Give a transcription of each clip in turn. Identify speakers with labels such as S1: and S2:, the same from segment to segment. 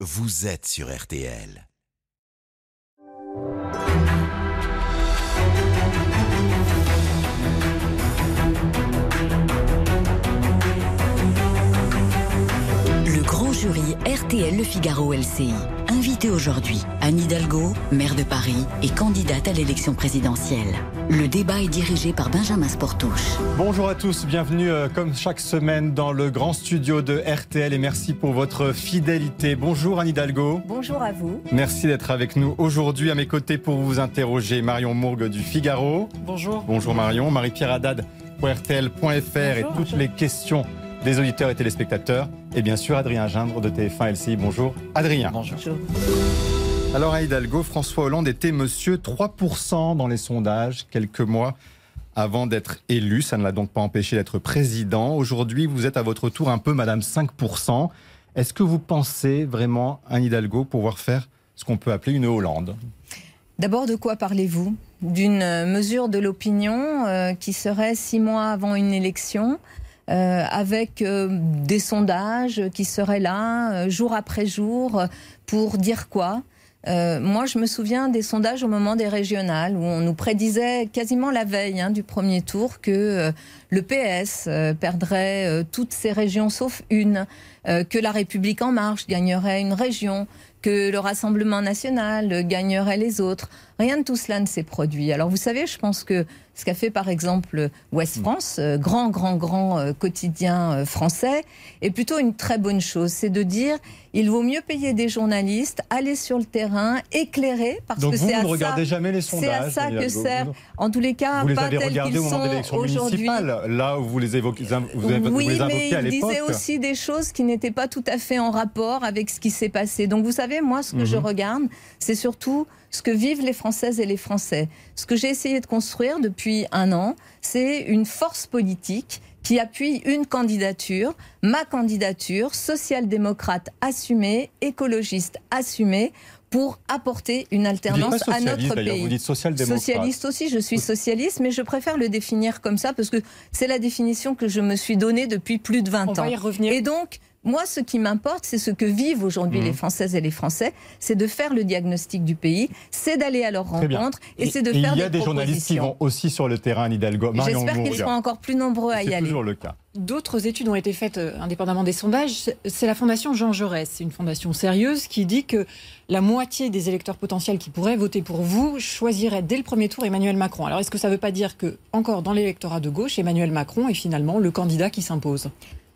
S1: vous êtes sur RTL.
S2: Le grand jury RTL Le Figaro LCI. Invité aujourd'hui, Anne Hidalgo, maire de Paris et candidate à l'élection présidentielle. Le débat est dirigé par Benjamin Sportouche.
S3: Bonjour à tous, bienvenue euh, comme chaque semaine dans le grand studio de RTL et merci pour votre fidélité. Bonjour Anne Hidalgo.
S4: Bonjour à vous.
S3: Merci d'être avec nous aujourd'hui à mes côtés pour vous interroger Marion Mourgue du Figaro.
S5: Bonjour.
S3: Bonjour Marion, Marie-Pierre Haddad pour RTL.fr et toutes les questions des auditeurs et téléspectateurs. Et bien sûr Adrien Gindre de TF1 LCI. Bonjour Adrien.
S5: Bonjour.
S3: Alors à Hidalgo, François Hollande était monsieur 3% dans les sondages quelques mois avant d'être élu. Ça ne l'a donc pas empêché d'être président. Aujourd'hui, vous êtes à votre tour un peu madame 5%. Est-ce que vous pensez vraiment, Anne Hidalgo, pouvoir faire ce qu'on peut appeler une Hollande?
S4: D'abord, de quoi parlez-vous? D'une mesure de l'opinion euh, qui serait six mois avant une élection euh, avec euh, des sondages qui seraient là euh, jour après jour pour dire quoi moi, je me souviens des sondages au moment des régionales où on nous prédisait quasiment la veille hein, du premier tour que le PS perdrait toutes ses régions sauf une, que la République en marche gagnerait une région, que le Rassemblement national gagnerait les autres. Rien de tout cela ne s'est produit. Alors vous savez, je pense que ce qu'a fait par exemple Ouest France, euh, grand, grand, grand euh, quotidien euh, français, est plutôt une très bonne chose. C'est de dire, il vaut mieux payer des journalistes, aller sur le terrain, éclairer, parce
S3: Donc
S4: que
S3: vous,
S4: c'est
S3: vous
S4: à
S3: ne
S4: ça,
S3: regardez jamais les
S4: c'est
S3: sondages
S4: à ça que sert,
S3: Vous-
S4: en tous les cas,
S3: Vous les
S4: pas
S3: avez
S4: tels
S3: regardés au moment des élections
S4: aujourd'hui.
S3: municipales, là où vous les évoquez, vous, avez- vous
S4: oui,
S3: les
S4: mais
S3: à
S4: il disait aussi des choses qui n'étaient pas tout à fait en rapport avec ce qui s'est passé. Donc vous savez, moi, ce que je
S3: Mhm.
S4: regarde, c'est surtout ce que vivent les Françaises et les Français. Ce que j'ai essayé de construire depuis un an, c'est une force politique qui appuie une candidature, ma candidature, social-démocrate assumée, écologiste assumée, pour apporter une
S3: Vous dites
S4: alternance
S3: pas
S4: à notre pays.
S3: Vous dites social-démocrate.
S4: Socialiste aussi, je suis socialiste, mais je préfère le définir comme ça parce que c'est la définition que je me suis donnée depuis plus de 20
S5: On
S4: ans.
S5: va y revenir.
S4: Et donc, moi, ce qui m'importe, c'est ce que vivent aujourd'hui
S3: Mhm.
S4: les Françaises et les Français, c'est de faire le diagnostic du pays, c'est d'aller à leur rencontre et, c'est de
S3: et
S4: faire
S3: il y a
S4: des
S3: des journalistes qui vont aussi sur le terrain, Hidalgo. Marion
S4: J'espère qu'ils seront encore plus nombreux à y
S3: C'est
S4: aller.
S3: toujours le cas.
S5: D'autres études ont été faites euh, indépendamment des sondages. C'est la fondation Jean Jaurès. C'est une fondation sérieuse qui dit que la moitié des électeurs potentiels qui pourraient voter pour vous choisiraient dès le premier tour Emmanuel Macron. Alors est-ce que ça ne veut pas dire que, encore dans l'électorat de gauche, Emmanuel Macron est finalement le candidat qui s'impose?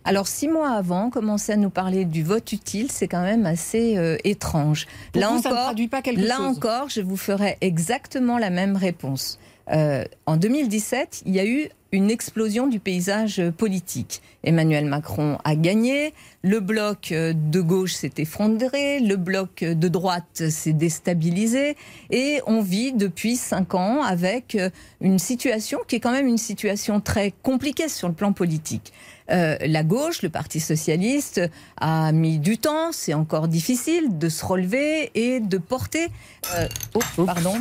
S4: Alors six mois avant, commencer à nous parler du vote utile, c'est quand même assez euh, étrange.
S5: Pour
S4: là
S5: vous, ça ne
S4: encore,
S5: traduit pas quelque
S4: là
S5: chose
S4: encore, je vous ferai exactement la même réponse. Euh, en 2017, il y a eu une explosion du paysage euh, politique. Emmanuel Macron a gagné, le bloc euh, de gauche s'est effondré, le bloc de droite s'est déstabilisé, et on vit depuis cinq ans avec une situation qui est quand même une situation très compliquée sur le plan politique. Euh, la gauche, le Parti socialiste, a mis du temps, c'est encore difficile de se relever et de porter, euh, oh, pardon,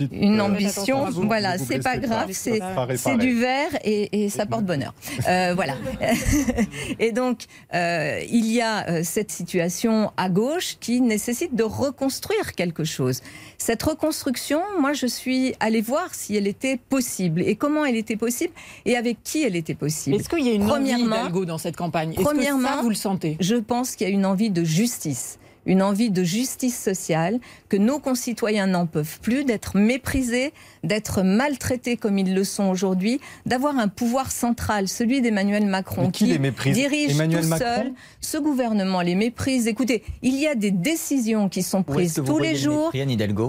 S4: une
S3: euh,
S4: ambition.
S5: vous-
S4: voilà, c'est pas grave, c'est du verre et, et ça porte bonheur. Euh, voilà. et donc, euh, il y a cette situation à gauche qui nécessite de reconstruire quelque chose. Cette reconstruction, moi, je suis allée voir si elle était possible et comment elle était possible et avec qui elle était possible?
S5: Est-ce qu'il y a une envie
S4: Premièrement-
S5: d'Hidalgo dans cette campagne? Que
S4: Premièrement-
S5: ça, vous le sentez?
S4: Je pense qu'il y a une envie de justice. Une envie de justice sociale, que nos concitoyens n'en peuvent plus, d'être méprisés, d'être maltraités comme ils le sont aujourd'hui, d'avoir un pouvoir central, celui d'Emmanuel Macron,
S3: Mais qui les méprise
S4: dirige
S3: Emmanuel
S4: tout
S3: Macron
S4: seul. Ce gouvernement les méprise. Écoutez, il y a des décisions qui sont prises tous les
S6: le
S4: jours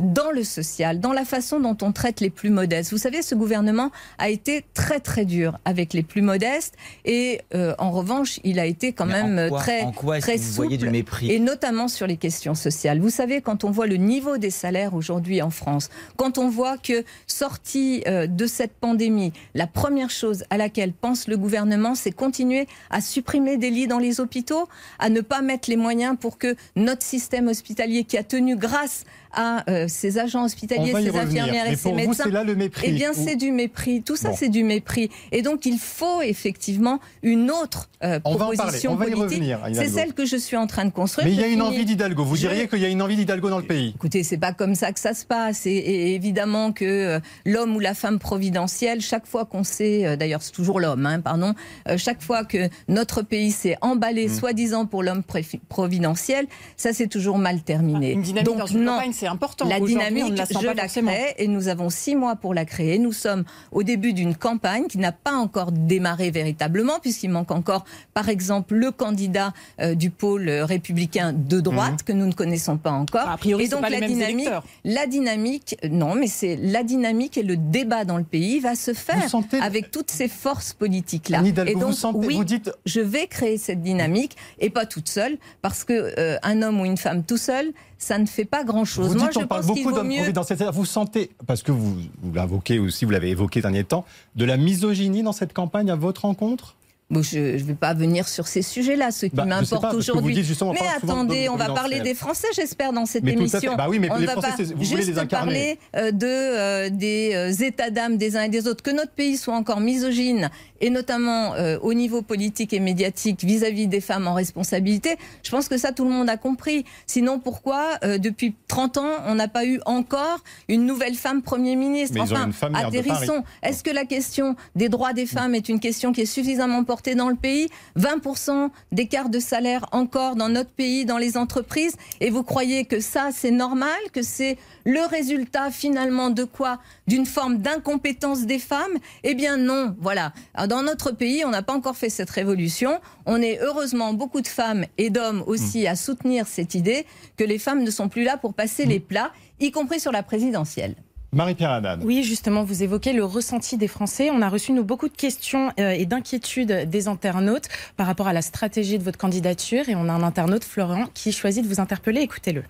S4: dans le social, dans la façon dont on traite les plus modestes. Vous savez, ce gouvernement a été très très dur avec les plus modestes et euh, en revanche, il a été quand
S6: Mais
S4: même
S6: en quoi-
S4: très
S6: en quoi
S4: très
S6: voyez du mépris
S4: et notamment sur les questions sociales. Vous savez, quand on voit le niveau des salaires aujourd'hui en France, quand on voit que sorti euh, de cette pandémie, la première chose à laquelle pense le gouvernement, c'est continuer à supprimer des lits dans les hôpitaux, à ne pas mettre les moyens pour que notre système hospitalier qui a tenu grâce à euh, ces agents hospitaliers, ces infirmières et ces
S3: vous,
S4: médecins,
S3: c'est là le mépris.
S4: eh bien,
S3: Ou-
S4: c'est du mépris. Tout ça,
S3: Bon.
S4: c'est du mépris. Et donc, il faut effectivement une autre euh,
S3: On va en parler,
S4: proposition
S3: on va y
S4: politique. C'est celle que je suis en train de construire.
S3: Mais il y a une envie d'Hidalgo. Vous diriez qu'il y a une envie d'Hidalgo dans le pays
S4: Écoutez, c'est pas comme ça que ça se passe. Et, évidemment que euh, l'homme ou la femme providentielle, chaque fois qu'on sait, euh, d'ailleurs c'est toujours l'homme, hein, pardon, euh, chaque fois que notre pays s'est emballé, mmh. soi-disant pour l'homme providentiel, ça c'est toujours mal terminé.
S5: Ah, une dynamique Donc, dans une non, campagne, c'est important.
S4: La dynamique, la je la crée et nous avons six mois pour la créer. Nous sommes au début d'une campagne qui n'a pas encore démarré véritablement, puisqu'il manque encore, par exemple, le candidat du pôle républicain de droite mmh. que nous ne connaissons pas encore.
S5: A priori, et donc la dynamique,
S4: la dynamique, non, mais c'est la dynamique et le débat dans le pays va se faire avec toutes ces forces politiques là.
S3: et donc, oui, vous dites...
S4: je vais créer cette dynamique et pas toute seule, parce que euh, un homme ou une femme tout seul, ça ne fait pas grand-chose.
S3: Vous Moi, je on parle beaucoup d'hommes mieux... Vous sentez, parce que vous, vous l'avez aussi, vous l'avez évoqué dernier temps, de la misogynie dans cette campagne à votre rencontre?
S4: Je ne vais pas venir sur ces sujets-là, ce qui bah, m'importe aujourd'hui. Mais attendez, on va parler des Français, j'espère, dans cette émission.
S3: Bah oui, mais on Français, va pas juste
S4: parler euh, de, euh, des euh, états d'âme des uns et des autres. Que notre pays soit encore misogyne, et notamment au niveau politique et médiatique vis-à-vis des femmes en responsabilité, je pense que ça, tout le monde a compris. Sinon, pourquoi, depuis 30 ans, on n'a pas eu encore une nouvelle femme Premier ministre?
S3: Enfin, atterrissons.
S4: Est-ce que la question des droits des femmes est une question qui est suffisamment portée dans le pays, 20% d'écart de salaire encore dans notre pays, dans les entreprises, et vous croyez que ça, c'est normal, que c'est le résultat finalement de quoi D'une forme d'incompétence des femmes Eh bien non, voilà. dans notre pays, on n'a pas encore fait cette révolution. On est heureusement beaucoup de femmes et d'hommes aussi à soutenir cette idée que les femmes ne sont plus là pour passer les plats, y compris sur la présidentielle.
S3: Marie-Pierre
S6: Oui, justement, vous évoquez le ressenti des Français. On a reçu nous beaucoup de questions euh, et d'inquiétudes des internautes par rapport à la stratégie de votre candidature. Et on a un internaute, Florent, qui choisit de vous interpeller. Écoutez-le.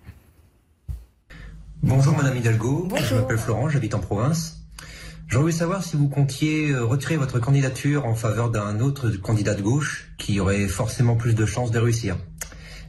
S7: Bonjour Madame Hidalgo. Je m'appelle Florent, j'habite en province. J'aurais voulu savoir si vous comptiez euh, retirer votre candidature en faveur d'un autre candidat de gauche qui aurait forcément plus de chances de réussir.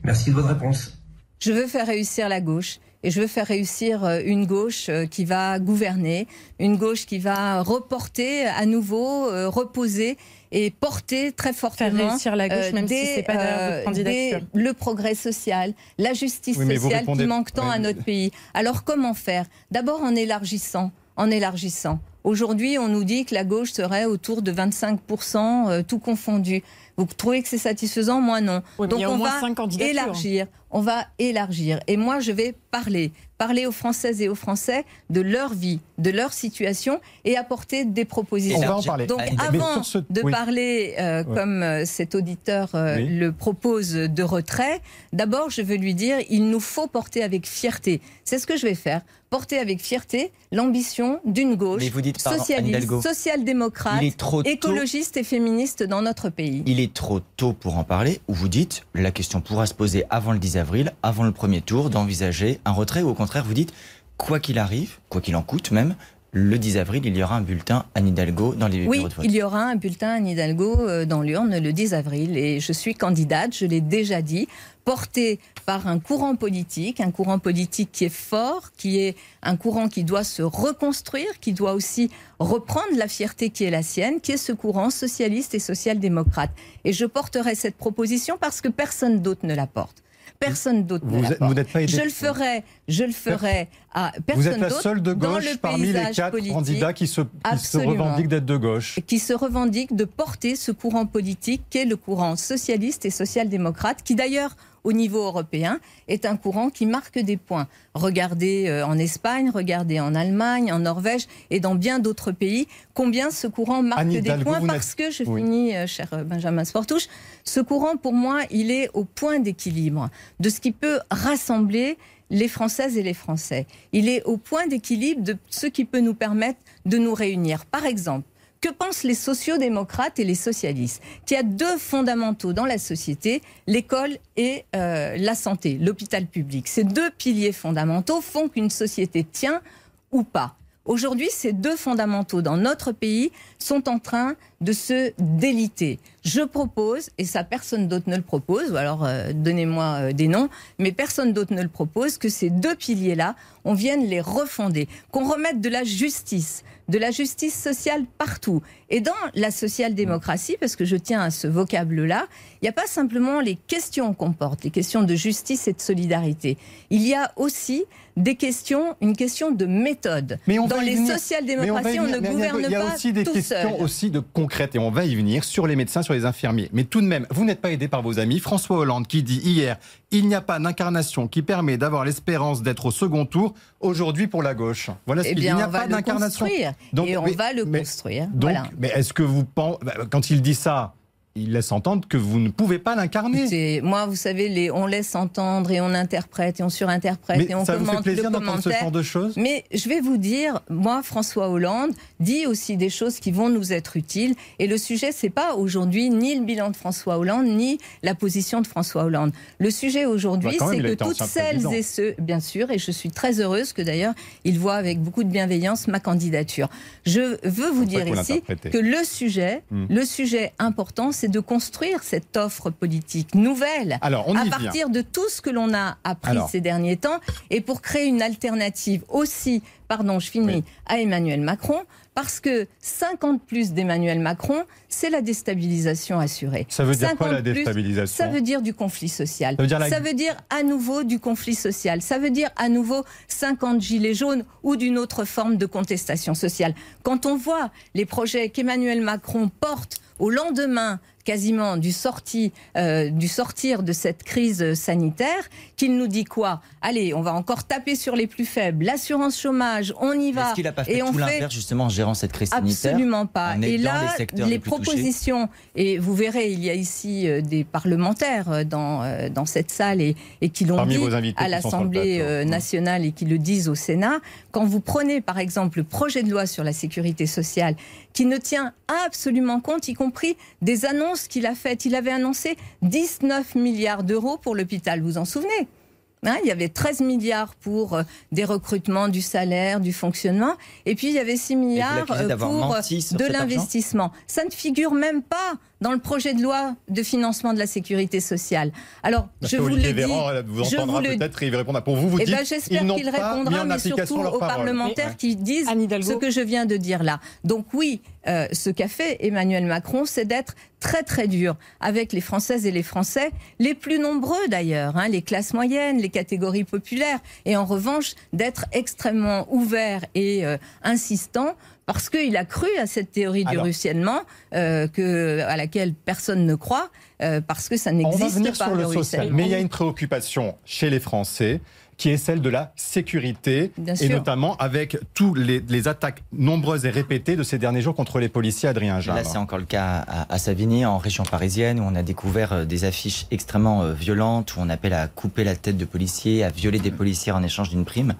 S7: Merci de votre réponse.
S4: Je veux faire réussir la gauche et je veux faire réussir euh, une gauche euh, qui va gouverner, une gauche qui va reporter à nouveau, euh, reposer et porter très fortement
S6: faire réussir la gauche, même si c'est pas
S4: le progrès social, la justice sociale qui manque tant à notre pays. Alors comment faire? D'abord en élargissant, en élargissant. Aujourd'hui, on nous dit que la gauche serait autour de 25%, tout confondu. Vous trouvez que c'est satisfaisant? Moi, non.
S5: Donc on va
S4: élargir. On va élargir. Et moi, je vais parler. Parler aux Françaises et aux Français de leur vie, de leur situation et apporter des propositions.
S3: On va en parler.
S4: Donc avant de parler, euh, comme euh, cet auditeur euh, le propose, de retrait, d'abord, je veux lui dire, il nous faut porter avec fierté. C'est ce que je vais faire porter avec fierté l'ambition d'une gauche socialiste, social-démocrate, écologiste et féministe dans notre pays.
S8: Il est trop tôt pour en parler, ou vous dites la question pourra se poser avant le 10 avril, avant le premier tour, d'envisager un retrait, ou au contraire vous dites quoi qu'il arrive, quoi qu'il en coûte même, le 10 avril, il y aura un bulletin à Hidalgo dans les
S4: bureaux
S8: de vote.
S4: il y aura un bulletin à Hidalgo euh, dans l'urne le 10 avril. Et je suis candidate, je l'ai déjà dit, portée par un courant politique, un courant politique qui est fort, qui est un courant qui doit se reconstruire, qui doit aussi reprendre la fierté qui est la sienne, qui est ce courant socialiste et social-démocrate. Et je porterai cette proposition parce que personne d'autre ne la porte personne d'autre
S3: vous,
S4: vous
S3: n'êtes pas
S4: Je le ferai, je le ferai à personne
S3: Vous êtes la seule de gauche parmi les quatre candidats qui se, qui se revendiquent d'être de gauche.
S4: Qui se revendiquent de porter ce courant politique qu'est le courant socialiste et social-démocrate, qui d'ailleurs au niveau européen est un courant qui marque des points. Regardez euh, en Espagne, regardez en Allemagne, en Norvège et dans bien d'autres pays, combien ce courant marque des points parce que, je finis, euh, cher euh, Benjamin Sportouche, ce courant pour moi, il est au point d'équilibre de ce qui peut rassembler les Françaises et les Français. Il est au point d'équilibre de ce qui peut nous permettre de nous réunir. Par exemple, que pensent les sociodémocrates et les socialistes Qu'il y a deux fondamentaux dans la société, l'école et euh, la santé, l'hôpital public? Ces deux piliers fondamentaux font qu'une société tient ou pas. Aujourd'hui, ces deux fondamentaux dans notre pays sont en train de se déliter. Je propose, et ça personne d'autre ne le propose, ou alors euh, donnez-moi euh, des noms, mais personne d'autre ne le propose, que ces deux piliers-là, on vienne les refonder, qu'on remette de la justice, de la justice sociale partout. Et dans la social-démocratie, parce que je tiens à ce vocable-là, il n'y a pas simplement les questions qu'on porte, les questions de justice et de solidarité. Il y a aussi des questions, une question de méthode.
S3: Mais on
S4: dans les
S3: venir.
S4: social-démocraties, on ne gouverne
S3: Il y a
S4: pas
S3: aussi des questions
S4: seul.
S3: aussi de concrètes et on va y venir sur les médecins, sur les infirmiers. Mais tout de même, vous n'êtes pas aidé par vos amis. François Hollande qui dit hier, il n'y a pas d'incarnation qui permet d'avoir l'espérance d'être au second tour. Aujourd'hui pour la gauche. Voilà ce
S4: Eh
S3: qu'il Il n'y a pas d'incarnation.
S4: et on
S3: mais-
S4: va le
S3: mais-
S4: construire.
S3: Donc,
S4: voilà.
S3: mais est-ce que vous pensez, quand il dit ça, il laisse entendre que vous ne pouvez pas l'incarner
S4: Moi, vous savez, les, on laisse entendre et on interprète et on surinterprète
S3: Mais
S4: et on
S3: ça vous fait
S4: commente
S3: plaisir d'entendre ce genre de choses?
S4: Mais je vais vous dire, moi, François Hollande dit aussi des choses qui vont nous être utiles. Et le sujet, c'est pas aujourd'hui ni le bilan de François Hollande, ni la position de François Hollande. Le sujet aujourd'hui,
S3: Bah,
S4: c'est que toutes celles
S3: président.
S4: et ceux, bien sûr, et je suis très heureuse que d'ailleurs, il voit avec beaucoup de bienveillance ma candidature. Je veux vous dire ici que le sujet,
S3: Hmm.
S4: le sujet important, c'est de construire cette offre politique nouvelle
S3: Alors, on y
S4: à
S3: vient.
S4: partir de tout ce que l'on a appris
S3: Alors.
S4: ces derniers temps et pour créer une alternative aussi, pardon, je finis,
S3: Oui.
S4: à Emmanuel Macron, parce que 50 plus d'Emmanuel Macron, c'est la déstabilisation assurée.
S3: Ça veut dire quoi,
S4: 50
S3: la
S4: plus,
S3: déstabilisation
S4: Ça veut dire du conflit social.
S3: Ça veut dire la-
S4: à nouveau du conflit social. Ça veut dire à nouveau 50 gilets jaunes ou d'une autre forme de contestation sociale. Quand on voit les projets qu'Emmanuel Macron porte au lendemain quasiment du, sorti, euh, du sortir de cette crise sanitaire, qu'il nous dit quoi? Allez, on va encore taper sur les plus faibles, l'assurance chômage, on y va.
S8: Est-ce qu'il n'a pas fait
S4: et on
S8: tout
S4: fait
S8: l'inverse justement en gérant cette crise sanitaire?
S4: Absolument pas. Et là,
S8: les touchés
S4: propositions, et vous verrez, il y a ici euh, des parlementaires euh, dans, euh, dans cette salle et, et qui l'ont dit à l'Assemblée nationale et qui le disent au Sénat. Quand vous prenez par exemple le projet de loi sur la sécurité sociale, qui ne tient absolument compte, y compris des annonces qu'il a faites. Il avait annoncé 19 milliards d'euros pour l'hôpital, vous vous en souvenez? Hein, il y avait 13 milliards pour euh, des recrutements, du salaire, du fonctionnement. Et puis, il y avait 6 milliards euh, pour euh, de l'investissement. Ça ne figure même pas dans le projet de loi de financement de la sécurité sociale. Alors,
S3: Parce
S4: je vous
S3: Olivier
S4: le dis.
S3: Véran vous
S4: je
S3: entendra
S4: vous le
S3: peut-être et il va répondre. Pour vous, vous
S4: eh
S3: dites
S4: ben, j'espère qu'il répondra, mais surtout aux
S3: parole.
S4: parlementaires
S5: Mais-
S4: qui disent
S5: Anne Hidalgo.
S4: ce que je viens de dire là. Donc oui, euh, ce qu'a fait Emmanuel Macron, c'est d'être très très dur avec les Françaises et les Français, les plus nombreux d'ailleurs, hein, les classes moyennes, les catégories populaires, et en revanche d'être extrêmement ouvert et euh, insistant. Parce qu'il a cru à cette théorie du
S3: Alors.
S4: ruissellement, euh, que, à laquelle personne ne croit, euh, parce que ça
S3: On va
S4: n'existe
S3: venir
S4: pas
S3: sur le social, mais il y a une préoccupation chez les Français qui est celle de la sécurité,
S4: Bien
S3: et
S4: sûr.
S3: notamment avec toutes les, attaques nombreuses et répétées de ces derniers jours contre les policiers, Adrien
S8: Là,
S3: Gindre.
S8: c'est encore le cas à, à Savigny, en région parisienne, où on a découvert euh, des affiches extrêmement violentes, où on appelle à couper la tête de policiers, à violer des policiers en échange d'une prime.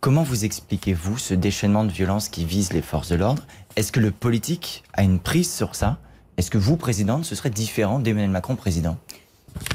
S8: Comment vous expliquez-vous ce déchaînement de violence qui vise les forces de l'ordre? Est-ce que le politique a une prise sur ça? Est-ce que vous, présidente, ce serait différent d'Emmanuel Macron, président?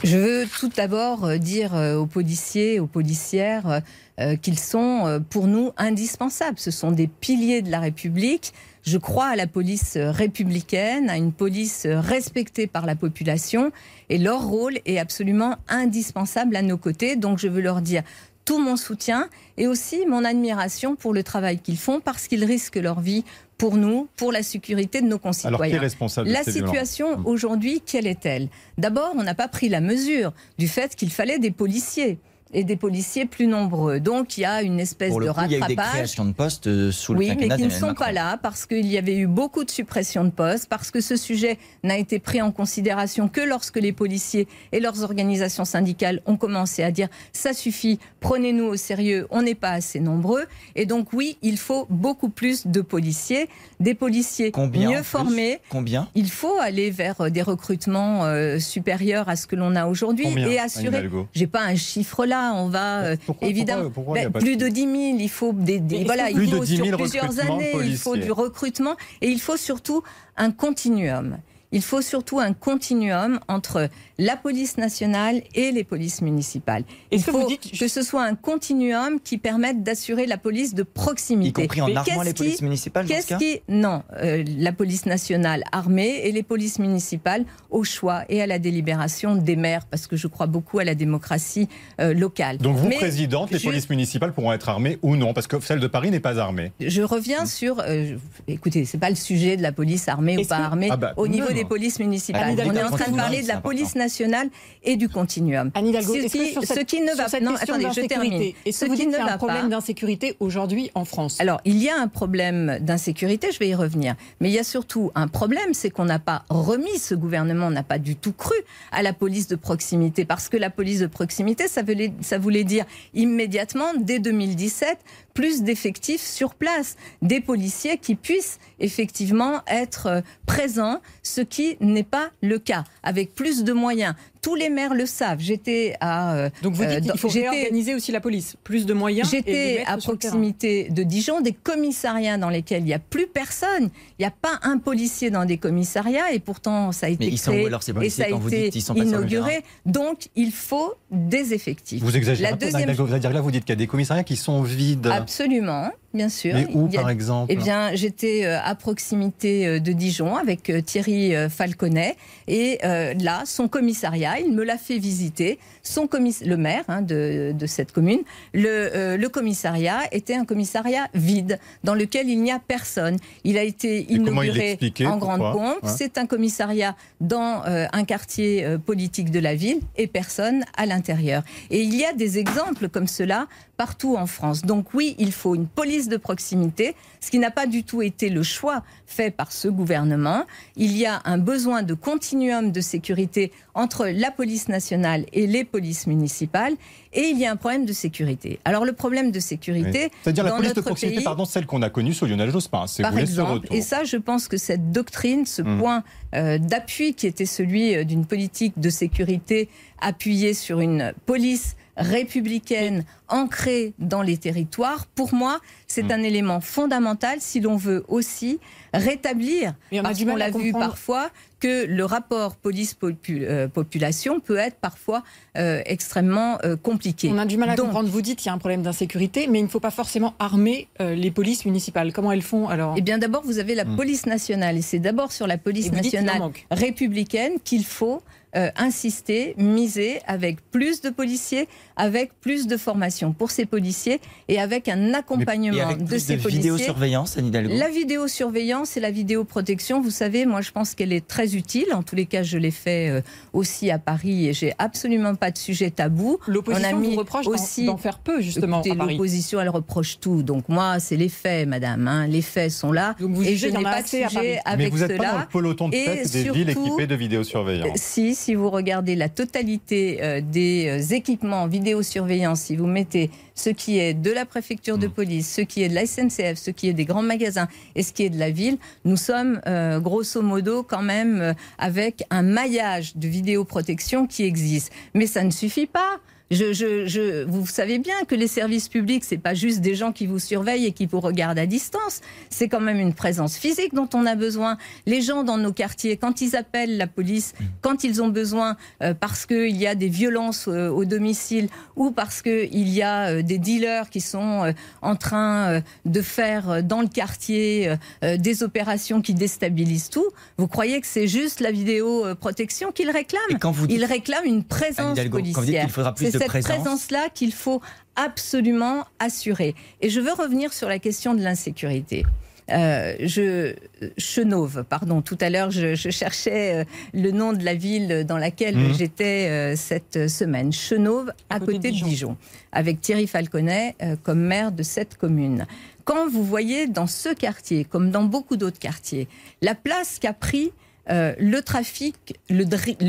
S4: Je veux tout d'abord euh, dire euh, aux policiers, aux policières, euh, qu'ils sont pour nous indispensables. Ce sont des piliers de la République. Je crois à la police républicaine, à une police respectée par la population, et leur rôle est absolument indispensable à nos côtés. Donc je veux leur dire tout mon soutien et aussi mon admiration pour le travail qu'ils font parce qu'ils risquent leur vie pour nous, pour la sécurité de nos concitoyens.
S3: Alors qui est responsable de
S4: La
S3: ces
S4: situation
S3: Mm.
S4: aujourd'hui, quelle est-elle? D'abord, on n'a pas pris la mesure du fait qu'il fallait des policiers et des policiers plus nombreux. Donc il y a une espèce
S8: Pour le
S4: de
S8: coup, il y a eu des
S4: rattrapage.
S8: créations de postes euh, sous le
S4: Oui, mais qui ne sont
S8: Macron.
S4: pas là parce qu'il y avait eu beaucoup de suppressions de postes, parce que ce sujet n'a été pris en considération que lorsque les policiers et leurs organisations syndicales ont commencé à dire ça suffit, prenez-nous au sérieux, on n'est pas assez nombreux. Et donc oui, il faut beaucoup plus de policiers, des policiers
S8: Combien
S4: mieux formés,
S8: Combien
S4: il faut aller vers euh, des recrutements euh, supérieurs à ce que l'on a aujourd'hui et assurer. J'ai pas un chiffre là, on va euh,
S3: Pourquoi-
S4: évidemment
S3: pourquoi- pourquoi
S4: Ben, plus de
S3: chiffre
S4: 10 000. Il faut des, des- voilà, il
S3: Plus de
S4: faut
S3: 10 000
S4: sur plusieurs années. Il faut
S3: policiers.
S4: du recrutement et il faut surtout un continuum. Il faut surtout un continuum entre la police nationale et les polices municipales. Il
S5: que
S4: faut
S5: vous dites-
S4: que ce soit un continuum qui permette d'assurer la police de proximité.
S8: Y compris en armant les polices
S4: qui-
S8: municipales ce
S4: Qu'est-ce qui non euh, la police nationale armée et les polices municipales au choix et à la délibération des maires parce que je crois beaucoup à la démocratie euh, locale.
S3: Donc vous,
S4: Mais
S3: présidente, les
S4: je-
S3: polices municipales pourront être armées ou non Parce que celle de Paris n'est pas armée.
S4: Je reviens sur. euh, écoutez, c'est pas le sujet de la police armée ou pas
S5: que-
S4: armée
S3: Ah bah,
S4: au niveau
S3: non.
S4: Des polices municipales. On est en train de parler de la police nationale et du continuum.
S5: Anne Hidalgo,
S4: ce, qui,
S5: sur
S4: ce
S5: cette-
S4: qui ne va
S5: cette
S4: non, attendez, je termine.
S5: Est-ce
S4: Ce
S5: que vous
S4: qui
S5: dites
S4: ne
S5: qu'il y a
S4: va
S5: un problème
S4: pas.
S5: d'insécurité aujourd'hui en France?
S4: Alors, il y a un problème d'insécurité, je vais y revenir. Mais il y a surtout un problème, c'est qu'on n'a pas remis, ce gouvernement n'a pas du tout cru à la police de proximité. Parce que la police de proximité, ça voulait, ça voulait dire immédiatement, dès 2017, plus d'effectifs sur place. Des policiers qui puissent effectivement être euh, présents, ce qui n'est pas le cas. Avec plus de moyens. Tous les maires le savent. J'étais à. euh,
S5: Donc vous
S4: euh,
S5: dites qu'il faut
S4: j'étais-
S5: réorganiser aussi la police, plus de moyens.
S4: J'étais à proximité de Dijon, des commissariats dans lesquels il n'y a plus personne. Il n'y a pas un policier dans des commissariats et pourtant ça a été
S8: Mais ils sont
S4: créé
S8: où alors ces
S4: et
S8: policiers
S4: ça a
S8: quand vous
S4: été
S8: dites ils sont
S4: inauguré. Donc il faut des effectifs.
S3: Vous exagérez
S4: La deuxième-
S3: Hidalgo. Vous allez dire là, vous dites qu'il y a des commissariats qui sont vides.
S4: Absolument, bien sûr.
S3: Mais où,
S4: a-
S3: par exemple
S4: Eh bien, j'étais euh, à proximité euh, de Dijon avec euh, Thierry euh, Falconet. Et euh, là, son commissariat, il me l'a fait visiter. Son le maire hein, de, de cette commune, le, euh, le commissariat était un commissariat vide dans lequel il n'y a personne. Il a été
S3: il
S4: inauguré en grande pompe.
S3: Ouais.
S4: C'est un commissariat dans euh, un quartier euh, politique de la ville et personne à l'intérieur. Et il y a des exemples comme cela partout en France. Donc oui, il faut une police de proximité, ce qui n'a pas du tout été le choix fait par ce gouvernement. Il y a un besoin de continuum de sécurité entre la police nationale et les polices municipales, et il y a un problème de sécurité. Alors le problème de sécurité,
S3: Oui. C'est-à-dire la police de proximité,
S4: pays-
S3: pardon, celle qu'on a connue sous Lionel Jospin. C'est
S4: par
S3: vous
S4: exemple.
S3: retour.
S4: Et ça, je pense que cette doctrine, ce
S3: Mm.
S4: point euh, d'appui qui était celui euh, d'une politique de sécurité appuyée sur une police républicaine ancrée dans les territoires, pour moi, c'est
S3: Mm.
S4: un élément fondamental si l'on veut aussi rétablir,
S5: Mais on a
S4: parce qu'on l'a vu parfois, que le rapport police-population peut être parfois euh, extrêmement euh, compliqué.
S5: On a du mal à
S4: Donc,
S5: comprendre. Vous dites qu'il y a un problème d'insécurité, mais il ne faut pas forcément armer euh, les polices municipales. Comment elles font alors?
S4: Eh bien, d'abord, vous avez la
S3: Hmm.
S4: police nationale, et c'est d'abord sur la police nationale républicaine qu'il faut euh, insister, miser avec plus de policiers, avec plus de formation pour ces policiers et avec un
S8: Et
S4: accompagnement
S8: avec
S4: de
S8: plus
S4: ces
S8: de
S4: policiers.
S8: vidéosurveillance, Anne Hidalgo?
S4: La vidéosurveillance et la vidéoprotection, vous savez, moi je pense qu'elle est très utile. En tous les cas, je l'ai fait euh, aussi à Paris et j'ai absolument pas de sujet tabou. On a
S5: L'opposition
S4: mis
S5: vous reproche
S4: aussi-
S5: d'en faire peu, justement,
S4: Écoutez,
S5: à Paris.
S4: l'opposition, elle reproche tout. Donc moi, c'est les faits, madame. hein. Les faits sont là.
S5: Donc vous
S4: et je n'ai pas de sujet
S5: Paris.
S3: Mais
S4: avec
S3: vous n'êtes pas dans
S4: cela.
S3: le peloton de
S4: Et
S3: tête des villes équipées de vidéosurveillance.
S4: Si, si vous regardez la totalité euh, des euh, équipements en vidéosurveillance, si vous mettez ce qui est de la préfecture de
S3: Mm.
S4: police, ce qui est de la SNCF, ce qui est des grands magasins et ce qui est de la ville, nous sommes euh, grosso modo quand même euh, avec un maillage de vidéoprotection qui existe. Mais ça ne suffit pas. Je, je, je, vous savez bien que les services publics, c'est pas juste des gens qui vous surveillent et qui vous regardent à distance. C'est quand même une présence physique dont on a besoin. Les gens dans nos quartiers, quand ils appellent la police, quand ils ont besoin euh, parce qu'il y a des violences euh, au domicile ou parce qu'il y a euh, des dealers qui sont en train de faire dans le quartier des opérations qui déstabilisent tout, vous croyez que c'est juste la vidéoprotection qu'ils réclament?
S8: Et quand vous dites,
S4: Ils réclament une présence
S8: Hidalgo, quand vous dites
S4: policière.
S8: qu'il faudra plus
S4: C'est
S8: de
S4: cette
S8: présence,
S4: présence-là qu'il faut absolument assurer. Et je veux revenir sur la question de l'insécurité. Euh, je Chenauve, pardon. Tout à l'heure, je, je cherchais euh, le nom de la ville dans laquelle
S3: Mhm.
S4: j'étais euh, cette semaine. Chenauve, à, côté, de Dijon. avec Thierry Falconet comme maire de cette commune. Quand vous voyez dans ce quartier, comme dans beaucoup d'autres quartiers, la place qu'a pris euh, le trafic, le,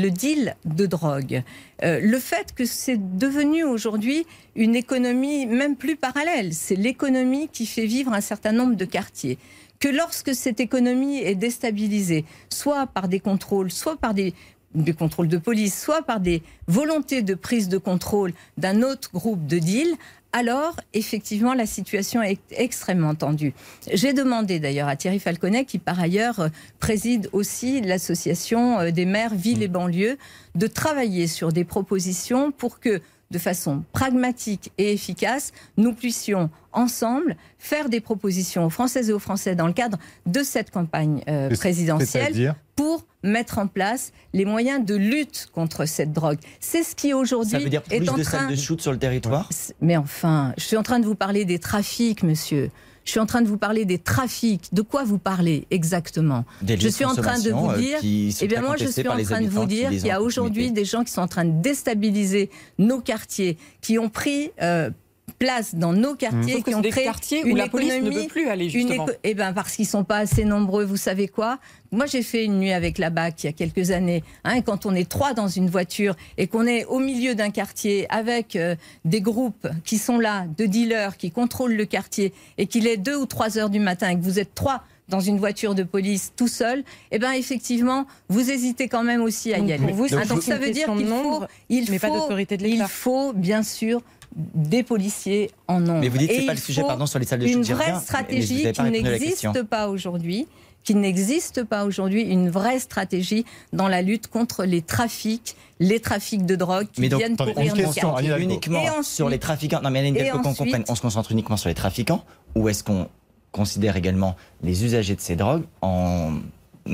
S4: deal de drogue, euh, le fait que c'est devenu aujourd'hui une économie même plus parallèle, c'est l'économie qui fait vivre un certain nombre de quartiers. Que lorsque cette économie est déstabilisée, soit par des contrôles, soit par des, des contrôles de police, soit par des volontés de prise de contrôle d'un autre groupe de deal, alors effectivement la situation est extrêmement tendue. J'ai demandé d'ailleurs à Thierry Falconet, qui par ailleurs euh, préside aussi l'association euh, des maires villes et banlieues, de travailler sur des propositions pour que de façon pragmatique et efficace, nous puissions ensemble faire des propositions aux Françaises et aux Français dans le cadre de cette campagne euh, présidentielle pour mettre en place les moyens de lutte contre cette drogue. C'est ce qui aujourd'hui
S8: Ça veut dire plus
S4: est en
S8: de
S4: train
S8: salles de shoot sur le territoire
S4: Mais enfin, je suis en train de vous parler des trafics, monsieur. Je suis en train de vous parler des trafics. De quoi vous parlez exactement
S8: Des
S4: Je suis en train de vous
S8: euh,
S4: dire. Eh bien, moi, je suis en train de vous dire qu'il y a aujourd'hui des gens qui sont en train de déstabiliser nos quartiers, qui ont pris euh, place dans nos quartiers, qui ont
S5: des
S4: créé
S5: quartiers où
S4: une
S5: la police ne
S4: économie,
S5: peut plus aller,
S4: une
S5: justement.
S4: éco- Eh ben parce qu'ils sont pas assez nombreux. Vous savez quoi? Moi, j'ai fait une nuit avec la BAC il y a quelques années. hein, et quand on est trois dans une voiture et qu'on est au milieu d'un quartier avec euh, des groupes qui sont là, de dealers qui contrôlent le quartier, et qu'il est deux ou trois heures du matin et que vous êtes trois dans une voiture de police tout seul, eh ben effectivement, vous hésitez quand même aussi à y aller.
S6: pour vous,
S4: donc ça veut dire qu'il faut, il
S6: mais pas
S4: faut-
S6: d'autorité de
S4: il faut bien sûr des policiers en nombre.
S8: Mais vous dites que
S4: Et
S8: c'est pas le sujet, pardon, sur les salles de
S4: une vraie
S8: mais
S4: stratégie qui n'existe pas aujourd'hui, qui n'existe pas aujourd'hui, une vraie stratégie dans la lutte contre les trafics, les trafics de drogue qui
S8: Mais donc,
S4: viennent
S3: une
S4: nos quartiers.
S8: Uniquement
S4: Et ensuite-
S8: sur les trafiquants. Non, mais Alain
S4: et
S8: Hidalgo, qu'on comprenne, on se concentre uniquement sur les trafiquants ou est-ce qu'on considère également les usagers de ces drogues en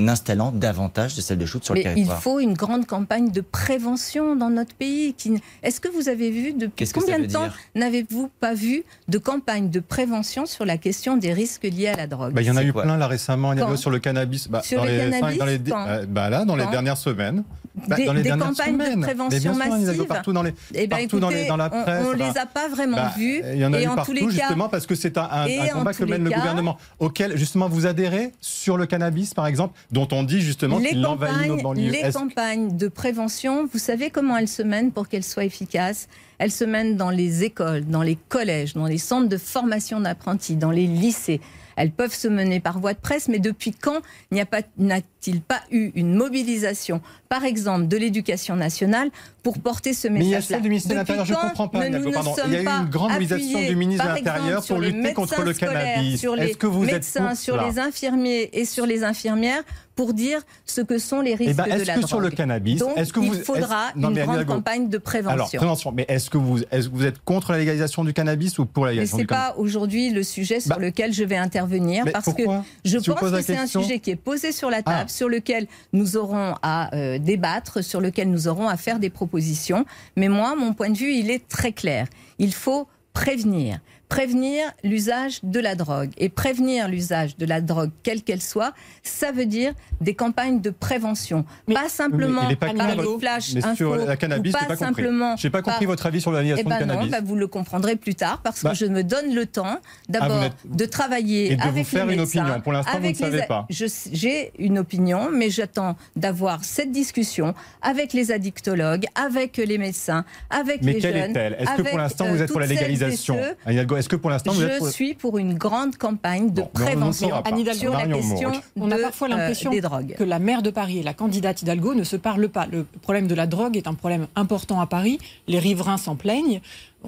S8: installant davantage de salles de shoot sur le
S4: Mais il
S8: territoire
S4: faut une grande campagne de prévention dans notre pays. qui- Est-ce que vous avez vu depuis combien de temps n'avez-vous pas vu de campagne de prévention sur la question des risques liés à la drogue
S3: Bah, il y en a eu plein là récemment, il y en a
S4: Quand
S3: sur le cannabis. Bah,
S4: Sur
S3: dans
S4: le
S3: les,
S4: cannabis,
S3: dans les,
S4: quand
S3: euh, bah, là, dans les dernières semaines. Bah,
S4: Des-
S3: dans les
S4: des campagnes de
S3: semaines.
S4: prévention
S3: sûr, Anne Hidalgo,
S4: massive.
S3: partout dans les,
S4: Eh ben,
S3: partout dans, les,
S4: écoutez,
S3: dans la presse.
S4: on,
S3: bah,
S4: les a pas vraiment
S3: bah,
S4: vus.
S3: Il y en a
S4: et
S3: eu
S4: en
S3: partout,
S4: tous les cas,
S3: justement, parce que c'est un, combat que mène le
S4: cas-
S3: gouvernement, auquel, justement, vous adhérez sur le cannabis, par exemple, dont on dit justement qu'il envahit nos banlieues.
S4: les campagnes de prévention, vous savez comment elles se mènent pour qu'elles soient efficaces? Elles se mènent dans les écoles, dans les collèges, dans les centres de formation d'apprentis, dans les lycées. Elles peuvent se mener par voie de presse, mais depuis quand n'y a pas- n'a-t-il pas eu une mobilisation, par exemple, de l'éducation nationale pour porter ce
S3: Mais il y a
S4: message-là
S3: celle du ministère de
S4: Depuis
S3: l'Intérieur, je ne comprends pas.
S4: nous
S3: pardon. Il y a eu une grande mobilisation du ministre de l'Intérieur pour lutter contre le cannabis.
S4: Sur les
S3: Est-ce que vous
S4: médecins, sur les infirmiers et sur les infirmières pour dire ce que sont les risques
S3: Eh ben,
S4: de
S3: est-ce
S4: la
S3: que
S4: drogue.
S3: sur le cannabis,
S4: Donc,
S3: est-ce que
S4: il faudra
S3: est-ce- non,
S4: une
S3: mais
S4: grande campagne de prévention.
S3: Alors, prévention, mais est-ce que, vous, est-ce que vous êtes contre la légalisation du cannabis ou pour la
S4: mais
S3: légalisation
S4: c'est
S3: du cannabis
S4: pas aujourd'hui le sujet sur
S3: Bah,
S4: lequel je vais intervenir
S3: mais
S4: parce que je pense que c'est un sujet qui est posé sur la table,
S3: Ah.
S4: Sur lequel nous aurons à euh, débattre, sur lequel nous aurons à faire des propositions. Mais moi, mon point de vue, il est très clair. Il faut prévenir. Prévenir l'usage de la drogue. Et prévenir l'usage de la drogue, quelle qu'elle soit, ça veut dire des campagnes de prévention.
S5: Mais-
S4: pas simplement
S3: pas
S4: par
S3: votre-
S4: flash
S3: mais sur la cannabis,
S4: ou
S3: j'ai
S4: pas
S3: pas compris.
S4: simplement
S3: J'ai pas compris
S4: par-
S3: votre avis sur la
S4: eh
S3: légalisation
S4: ben
S3: du
S4: non,
S3: cannabis.
S4: bah vous le comprendrez plus tard parce que
S3: Bah.
S4: je me donne le temps d'abord
S3: Ah, n'êtes-
S4: de travailler
S3: et de vous
S4: avec
S3: faire
S4: les
S3: une
S4: médecins,
S3: opinion. Pour l'instant, vous ne savez
S4: a-
S3: pas.
S4: J'ai une opinion, mais j'attends d'avoir cette discussion avec les addictologues, avec les médecins, avec
S3: Mais
S4: les
S3: quelle
S4: jeunes.
S3: est-elle? Est-ce que pour l'instant
S4: euh,
S3: vous êtes pour la légalisation Est-ce que pour l'instant vous êtes pour
S4: Je suis pour une grande campagne de
S3: Bon,
S4: prévention sur la question.
S5: On a parfois
S4: euh,
S5: l'impression
S4: des drogues.
S5: que la maire de Paris et la candidate Hidalgo ne se parlent pas. Le problème de la drogue est un problème important à Paris. Les riverains s'en plaignent.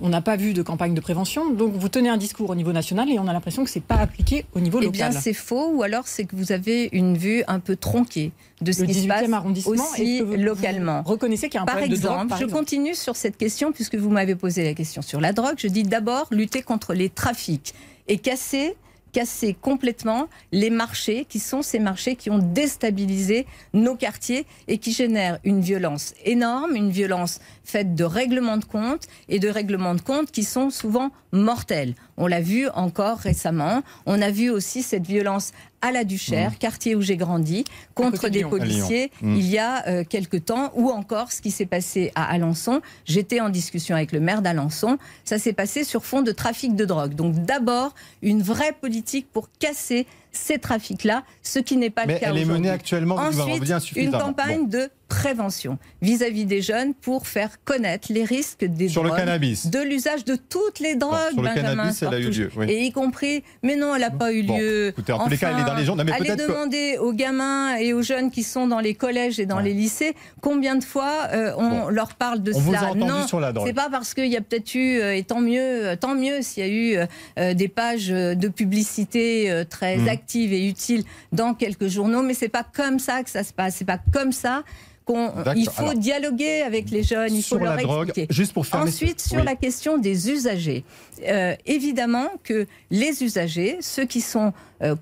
S5: On n'a pas vu de campagne de prévention. Donc vous tenez un discours au niveau national et on a l'impression que c'est pas appliqué au niveau
S4: Eh bien,
S5: local.
S4: c'est faux, ou alors c'est que vous avez une vue un peu tronquée de ce
S5: le
S4: qui se
S5: 18e
S4: passe
S5: arrondissement
S4: aussi
S5: vous-
S4: localement.
S5: Vous reconnaissez qu'il y a un
S4: Par
S5: problème de drogue,
S4: exemple,
S5: par
S4: je
S5: exemple
S4: continue sur cette question puisque vous m'avez posé la question sur la drogue. Je dis d'abord lutter contre les trafics et casser casser complètement les marchés qui sont ces marchés qui ont déstabilisé nos quartiers et qui génèrent une violence énorme, une violence faite de règlements de compte et de règlements de compte qui sont souvent mortels. On l'a vu encore récemment. On a vu aussi cette violence à la Duchère, quartier où j'ai grandi, contre des
S5: Lyon.
S4: Policiers
S3: Mm.
S4: il y a euh, quelque temps, ou encore ce qui s'est passé à Alençon. J'étais en discussion avec le maire d'Alençon. Ça s'est passé sur fond de trafic de drogue. Donc d'abord, une vraie politique pour casser ces trafics-là, ce qui n'est pas
S3: Mais
S4: le cas
S3: elle est menée
S4: aujourd'hui.
S3: actuellement,
S4: Ensuite, une campagne
S3: Bon.
S4: de prévention vis-à-vis des jeunes pour faire connaître les risques des
S3: Sur
S4: drogues,
S3: le cannabis.
S4: de l'usage de toutes les drogues,
S3: sur le
S4: Benjamin
S3: cannabis, elle a eu
S4: Sportouche.
S3: lieu, oui.
S4: Et y compris, mais non, elle n'a pas eu
S3: Bon,
S4: lieu.
S3: écoutez, en tous les cas, elle est dans les gens. Non, mais
S4: allez
S3: que-
S4: demander aux gamins et aux jeunes qui sont dans les collèges et dans
S3: Ouais.
S4: les lycées combien de fois euh, on
S3: Bon.
S4: leur parle de
S3: On vous
S4: cela.
S3: a entendu
S4: non,
S3: sur la drogue.
S4: c'est pas parce qu'il y a peut-être eu, euh, et tant mieux, euh, tant mieux s'il y a eu euh, des pages de publicité euh, très
S3: Mhm.
S4: actives et utiles dans quelques journaux, mais c'est pas comme ça que ça se passe. C'est pas comme ça qu'on.
S3: D'accord.
S4: Il faut
S3: Alors,
S4: dialoguer avec les jeunes. Il faut leur
S3: la drogue,
S4: expliquer.
S3: juste pour fermer.
S4: Ensuite, sur
S3: Oui.
S4: la question des usagers, euh, évidemment que les usagers, ceux qui sont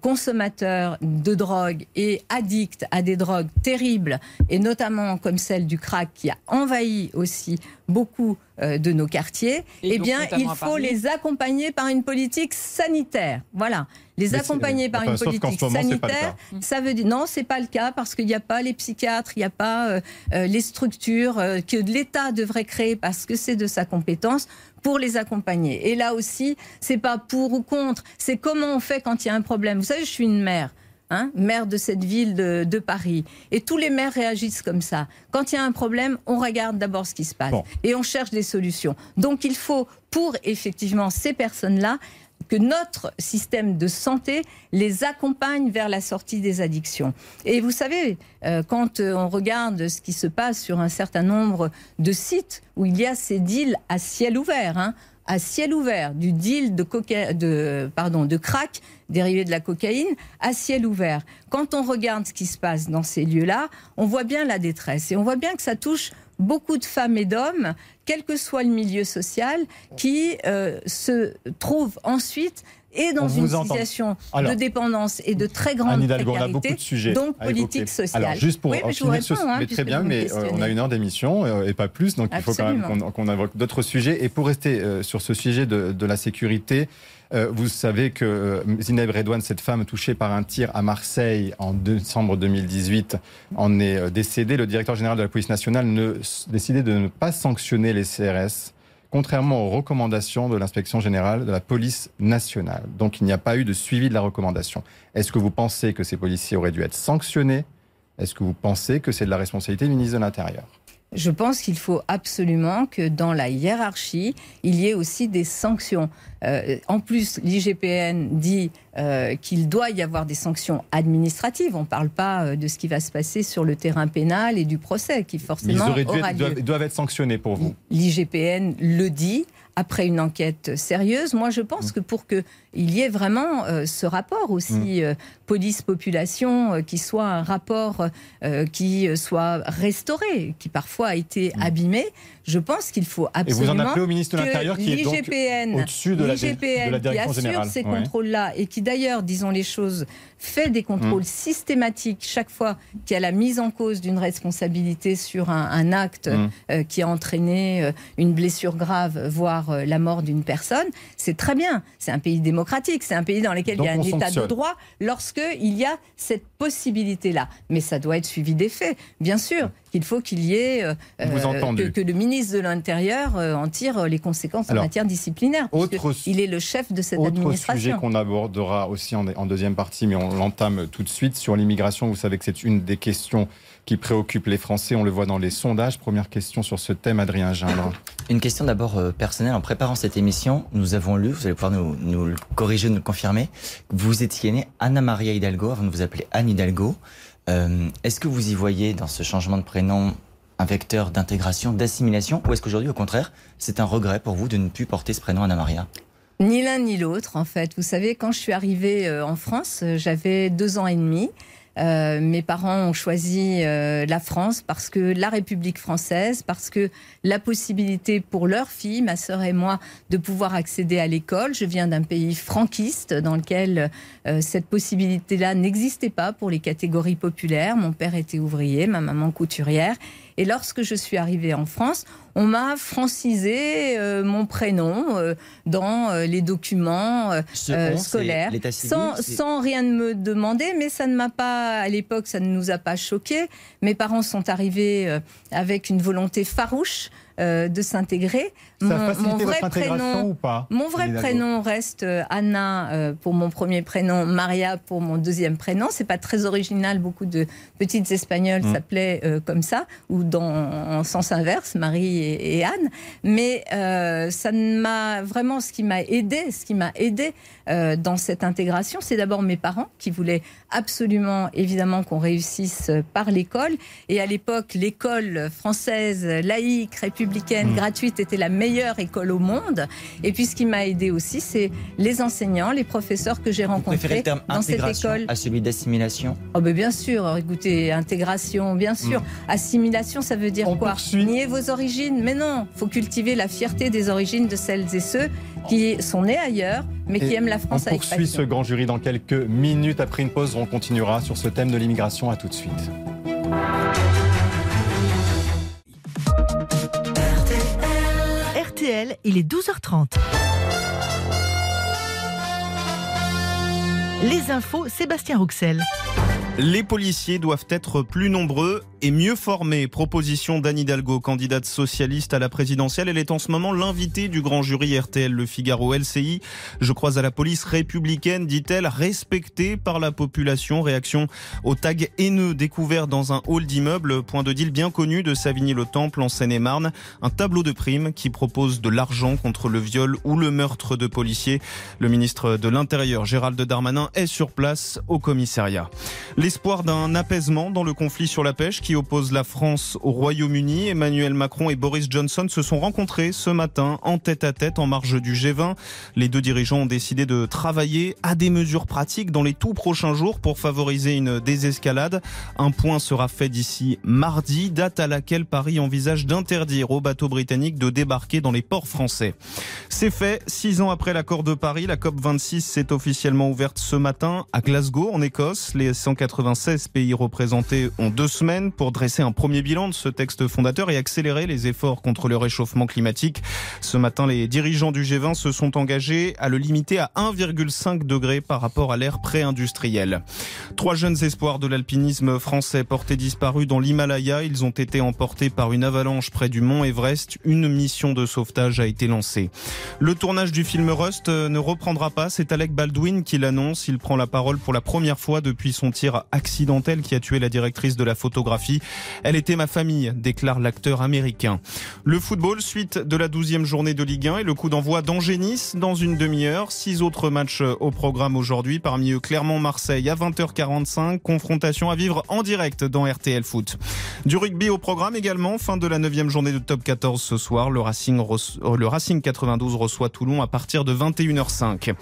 S4: consommateurs de drogue et addicts à des drogues terribles, et notamment comme celle du crack qui a envahi aussi beaucoup euh, de nos quartiers,
S5: Et
S4: eh bien, il faut les accompagner par une politique sanitaire. Voilà, les
S3: Mais
S4: accompagner par
S3: enfin,
S4: une politique
S3: moment,
S4: sanitaire.
S3: cas.
S4: Ça veut dire non, c'est pas le cas parce qu'il n'y a pas les psychiatres, il n'y a pas euh, euh, les structures euh, que l'État devrait créer parce que c'est de sa compétence pour les accompagner. Et là aussi, c'est pas pour ou contre, c'est comment on fait quand il y a un problème. Vous savez, je suis une mère. Hein, maire de cette ville de, de Paris. Et tous les maires réagissent comme ça. Quand il y a un problème, on regarde d'abord ce qui se passe
S3: Bon.
S4: et on cherche des solutions. Donc il faut, pour effectivement ces personnes-là, que notre système de santé les accompagne vers la sortie des addictions. Et vous savez, euh, quand euh, on regarde ce qui se passe sur un certain nombre de sites où il y a ces deals à ciel ouvert, hein, à ciel ouvert, du deal de, de crack dérivé de la cocaïne, à ciel ouvert. Quand on regarde ce qui se passe dans ces lieux-là, on voit bien la détresse et on voit bien que ça touche beaucoup de femmes et d'hommes, quel que soit le milieu social, qui euh, se trouvent ensuite et dans
S3: On
S4: une situation
S3: Alors,
S4: de dépendance et de très grande
S3: Hidalgo, on a
S4: précarité,
S3: beaucoup de sujets.
S4: donc politique sociale.
S3: Alors, juste pour
S4: Oui, mais
S3: en finir
S4: réponds, hein,
S3: mais très bien, mais euh, on a une heure d'émission euh, et pas plus, donc il faut quand même qu'on évoque d'autres sujets. Et pour rester euh, sur ce sujet de, de la sécurité, euh, vous savez que euh, Zineb Redouane, cette femme touchée par un tir à Marseille en décembre 2018, en est euh, décédée. Le directeur général de la police nationale ne, décidé de ne pas sanctionner les CRS contrairement aux recommandations de l'inspection générale de la police nationale. Donc il n'y a pas eu de suivi de la recommandation. Est-ce que vous pensez que ces policiers auraient dû être sanctionnés? Est-ce que vous pensez que c'est de la responsabilité du ministre de l'Intérieur?
S4: Je pense qu'il faut absolument que dans la hiérarchie, il y ait aussi des sanctions. Euh, en plus, l'IGPN dit euh, qu'il doit y avoir des sanctions administratives. On ne parle pas euh, de ce qui va se passer sur le terrain pénal et du procès qui
S3: Mais ils
S4: forcément aura
S3: être-
S4: lieu.
S3: doivent, doivent être sanctionnés pour vous.
S4: L'IGPN le dit après une enquête sérieuse. Moi, je pense que pour qu'il y ait vraiment euh, ce rapport aussi euh, police-population, euh, qui soit un rapport qui soit restauré, qui parfois a été abîmé, je pense qu'il faut
S3: Et vous en
S4: absolument
S3: appelez au ministre de l'Intérieur qui est donc au-dessus de la, de la direction
S4: qui assure
S3: générale.
S4: ces
S3: Ouais.
S4: contrôles-là et qui d'ailleurs, disons les choses, fait des contrôles
S3: Mm.
S4: systématiques chaque fois qu'il y a la mise en cause d'une responsabilité sur un, un acte
S3: Mm.
S4: euh, qui a entraîné euh, une blessure grave, voire euh, la mort d'une personne, c'est très bien. C'est un pays démocratique, c'est un pays dans lequel
S3: Donc
S4: il y a un état de droit lorsque il y a cette possibilité-là. Mais ça doit être suivi des faits, bien sûr. qu'il faut qu'il y ait euh, euh, que, que le ministre de l'Intérieur euh, en tire les conséquences
S3: Alors,
S4: en matière disciplinaire.
S3: autre-
S4: il est le chef de cette
S3: Autre sujet
S4: administration.
S3: qu'on abordera aussi en, en deuxième partie, mais on l'entame tout de suite sur l'immigration. Vous savez que c'est une des questions qui préoccupe les Français. On le voit dans les sondages. Première question sur ce thème, Adrien Gindre.
S8: Une question d'abord euh, personnelle. En préparant cette émission, nous avons lu, vous allez pouvoir nous, nous le corriger, nous le confirmer, vous étiez née Anna Maria Hidalgo avant de vous appeler Anne Hidalgo. Euh, est-ce que vous y voyez dans ce changement de prénom un vecteur d'intégration, d'assimilation, ou est-ce qu'aujourd'hui, au contraire, c'est un regret pour vous de ne plus porter ce prénom Anna Maria?
S4: Ni l'un ni l'autre, en fait. Vous savez, quand je suis arrivée euh, en France, euh, j'avais deux ans et demi. Euh, mes parents ont choisi euh, la France parce que la République française, parce que la possibilité pour leur fille, ma sœur et moi, de pouvoir accéder à l'école. Je viens d'un pays franquiste dans lequel euh, cette possibilité-là n'existait pas pour les catégories populaires. Mon père était ouvrier, ma maman couturière. Et lorsque je suis arrivée en France, on m'a francisé euh, mon prénom euh, dans euh, les documents scolaires,
S8: civil,
S4: sans, rien me demander, mais ça ne m'a pas, à l'époque, ça ne nous a pas choqués. Mes parents sont arrivés avec une volonté farouche euh, de s'intégrer.
S3: Ou pas
S4: Mon vrai prénom reste euh, Anna euh, pour mon premier prénom, Maria pour mon deuxième prénom. C'est pas très original. Beaucoup de petites espagnoles mm. s'appelaient comme ça ou dans en sens inverse, Marie et, et Anne. Mais ça m'a vraiment ce qui m'a aidé, ce qui m'a aidé dans cette intégration, c'est d'abord mes parents qui voulaient absolument, évidemment, qu'on réussisse par l'école. Et à l'époque, l'école française laïque, républicaine, mm. gratuite était la meilleure école au monde. Et puis ce qui m'a aidé aussi, c'est les enseignants, les professeurs que j'ai rencontrés
S8: le
S4: dans cette école.
S8: À celui d'assimilation?
S4: Oh ben Bien sûr, écoutez, intégration, bien sûr. Mm. Assimilation, ça veut dire quoi? Nier vos origines Mais non, faut cultiver la fierté des origines de celles et ceux qui sont nés ailleurs, mais qui aiment la France
S3: on poursuit ce grand jury dans quelques minutes. Après une pause, on continuera sur ce thème de l'immigration. À tout de suite.
S9: Il est 12h30. Les infos, Sébastien Rouxel.
S10: Les policiers doivent être plus nombreux et mieux formés. Proposition d'Anne Hidalgo, candidate socialiste à la présidentielle. Elle est en ce moment l'invitée du grand jury RTL Le Figaro LCI. Je crois à la police républicaine, dit-elle, respectée par la population. Réaction au tag haineux découvert dans un hall d'immeuble, point de deal bien connu de Savigny-le-Temple en Seine-et-Marne. Un tableau de primes qui propose de l'argent contre le viol ou le meurtre de policiers. Le ministre de l'Intérieur, Gérald Darmanin, est sur place au commissariat. L'espoir d'un apaisement dans le conflit sur la pêche qui oppose la France au Royaume-Uni. Emmanuel Macron et Boris Johnson se sont rencontrés ce matin en tête à tête en marge du G20. Les deux dirigeants ont décidé de travailler à des mesures pratiques dans les tout prochains jours pour favoriser une désescalade. Un point sera fait d'ici mardi, date à laquelle Paris envisage d'interdire aux bateaux britanniques de débarquer dans les ports français. C'est fait, six ans après l'accord de Paris, la COP26 s'est officiellement ouverte ce matin à Glasgow, en Écosse. Les 180 96 pays représentés ont deux semaines pour dresser un premier bilan de ce texte fondateur et accélérer les efforts contre le réchauffement climatique. Ce matin, les dirigeants du G20 se sont engagés à le limiter à 1,5 degré par rapport à l'ère pré-industrielle. Trois jeunes espoirs de l'alpinisme français portés disparus dans l'Himalaya. Ils ont été emportés par une avalanche près du mont Everest. Une mission de sauvetage a été lancée. Le tournage du film Rust ne reprendra pas. C'est Alec Baldwin qui l'annonce. Il prend la parole pour la première fois depuis son tir accidentelle qui a tué la directrice de la photographie. Elle était ma famille, déclare l'acteur américain. Le football, suite de la douzième journée de Ligue 1 et le coup d'envoi d'Angers-Nice dans une demi-heure. Six autres matchs au programme aujourd'hui, parmi eux Clermont-Marseille à 20h45. Confrontation à vivre en direct dans RTL Foot. Du rugby au programme également, fin de la neuvième journée de top 14 ce soir. Le Racing, le Racing 92 reçoit Toulon à partir de 21h05.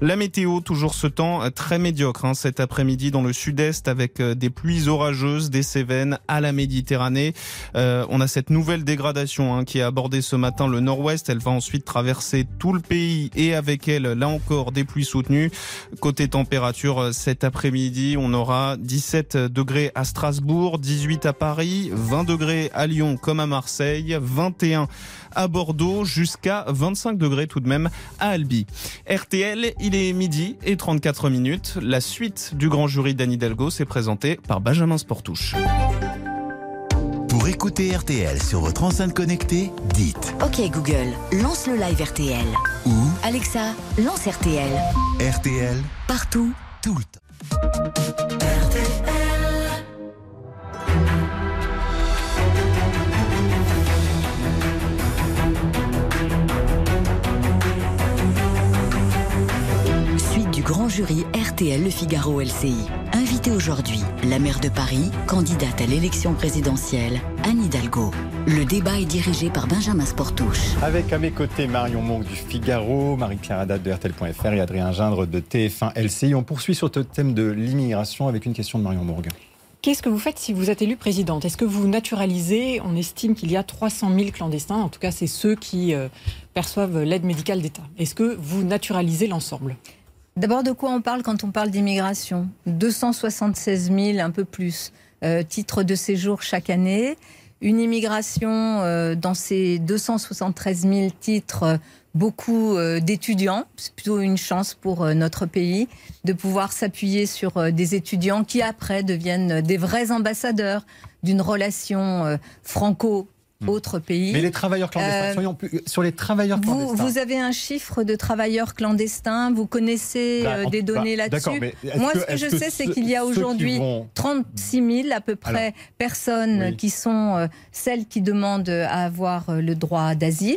S10: La météo, toujours ce temps très médiocre hein, cet après-midi dans le sud-est avec euh, des pluies orageuses des Cévennes à la Méditerranée. Euh, on a cette nouvelle dégradation hein, qui a abordé ce matin le nord-ouest. Elle va ensuite traverser tout le pays et avec elle, là encore, des pluies soutenues. Côté température, euh, cet après-midi, on aura 17 degrés à Strasbourg, 18 à Paris, 20 degrés à Lyon comme à Marseille, 21 à Bordeaux jusqu'à 25 degrés tout de même à Albi. RTL, il est midi et 34 minutes. La suite du grand jury d'Anne Hidalgo s'est présentée par Benjamin Sportouche.
S1: Pour écouter RTL sur votre enceinte connectée, dites
S2: OK Google, lance le live RTL.
S1: Ou
S2: Alexa, lance RTL.
S1: RTL,
S2: Partout,
S1: tout le temps.
S2: grand jury RTL Le Figaro LCI. Invité aujourd'hui, la maire de Paris, candidate à l'élection présidentielle, Anne Hidalgo. Le débat est dirigé par Benjamin Sportouche.
S3: Avec à mes côtés Marion Monk du Figaro, Marie-Claire Haddad de RTL.fr et Adrien Gindre de TF1 LCI. On poursuit sur le thème de l'immigration avec une question de Marion Monk.
S5: Qu'est-ce que vous faites si vous êtes élue présidente? Est-ce que vous naturalisez? On estime qu'il y a 300 000 clandestins, en tout cas c'est ceux qui euh, perçoivent l'aide médicale d'État. Est-ce que vous naturalisez l'ensemble?
S4: D'abord, de quoi on parle quand on parle d'immigration? 276 000, un peu plus, euh, titres de séjour chaque année. Une immigration euh, dans ces 273 000 titres, beaucoup euh, d'étudiants. C'est plutôt une chance pour notre pays de pouvoir s'appuyer sur des étudiants qui après deviennent des vrais ambassadeurs d'une relation franco autres pays.
S3: Mais les travailleurs clandestins,
S4: Euh,
S3: soyons plus- sur les travailleurs
S4: Vous,
S3: clandestins.
S4: vous avez un chiffre de travailleurs clandestins, vous connaissez
S3: Bah,
S4: euh,
S3: en-
S4: des données
S3: bah,
S4: là-dessus. Moi,
S3: que-
S4: ce que je
S3: que
S4: sais, c'est qu'il y a aujourd'hui
S3: vont-
S4: 36 000 à peu près
S3: Alors,
S4: personnes
S3: oui.
S4: qui sont euh, celles qui demandent à avoir le droit d'asile,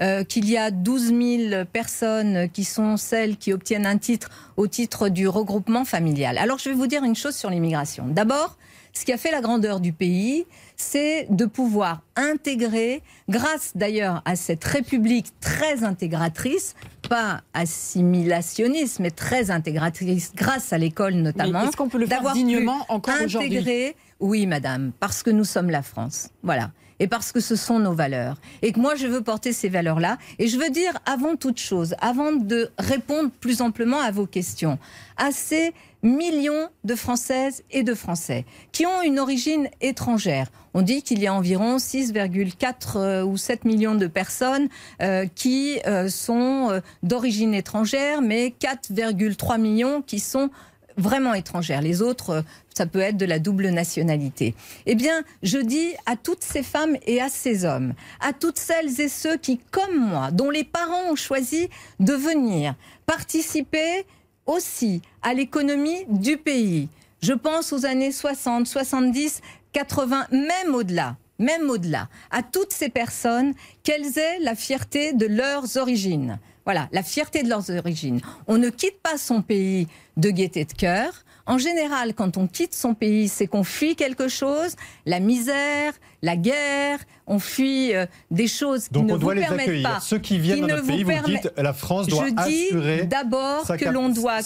S4: euh, qu'il y a 12 000 personnes qui sont celles qui obtiennent un titre au titre du regroupement familial. Alors, je vais vous dire une chose sur l'immigration. D'abord, ce qui a fait la grandeur du pays, c'est de pouvoir intégrer, grâce d'ailleurs à cette République très intégratrice, pas assimilationniste, mais très intégratrice, grâce à l'école notamment.
S5: est-ce qu'on peut le faire
S4: d'avoir
S5: dignement encore aujourd'hui
S4: intégrer, oui, madame, parce que nous sommes la France. Voilà. Et parce que ce sont nos valeurs. Et que moi, je veux porter ces valeurs-là. Et je veux dire, avant toute chose, avant de répondre plus amplement à vos questions, à ces millions de Françaises et de Français qui ont une origine étrangère. On dit qu'il y a environ 6,4 euh, ou 7 millions de personnes euh, qui euh, sont d'origine étrangère, mais 4,3 millions qui sont vraiment étrangères. Les autres, euh, ça peut être de la double nationalité. Eh bien, je dis à toutes ces femmes et à ces hommes, à toutes celles et ceux qui, comme moi, dont les parents ont choisi de venir participer aussi à l'économie du pays. Je pense aux années 60, 70, 80, même au-delà, même au-delà, à toutes ces personnes, qu'elles aient la fierté de leurs origines. Voilà, la fierté de leurs origines. On ne quitte pas son pays de gaieté de cœur. En général, quand on quitte son pays, c'est qu'on fuit quelque chose, la misère, la guerre, on fuit euh, des choses qui
S3: Donc
S4: ne
S3: on doit
S4: vous
S3: les
S4: permettent
S3: accueillir.
S4: pas.
S3: Ceux qui viennent
S4: qui
S3: dans notre pays, vous
S4: permet-
S3: dites la France doit
S4: Je dis
S3: assurer
S4: d'abord
S3: sa
S4: que l'on doit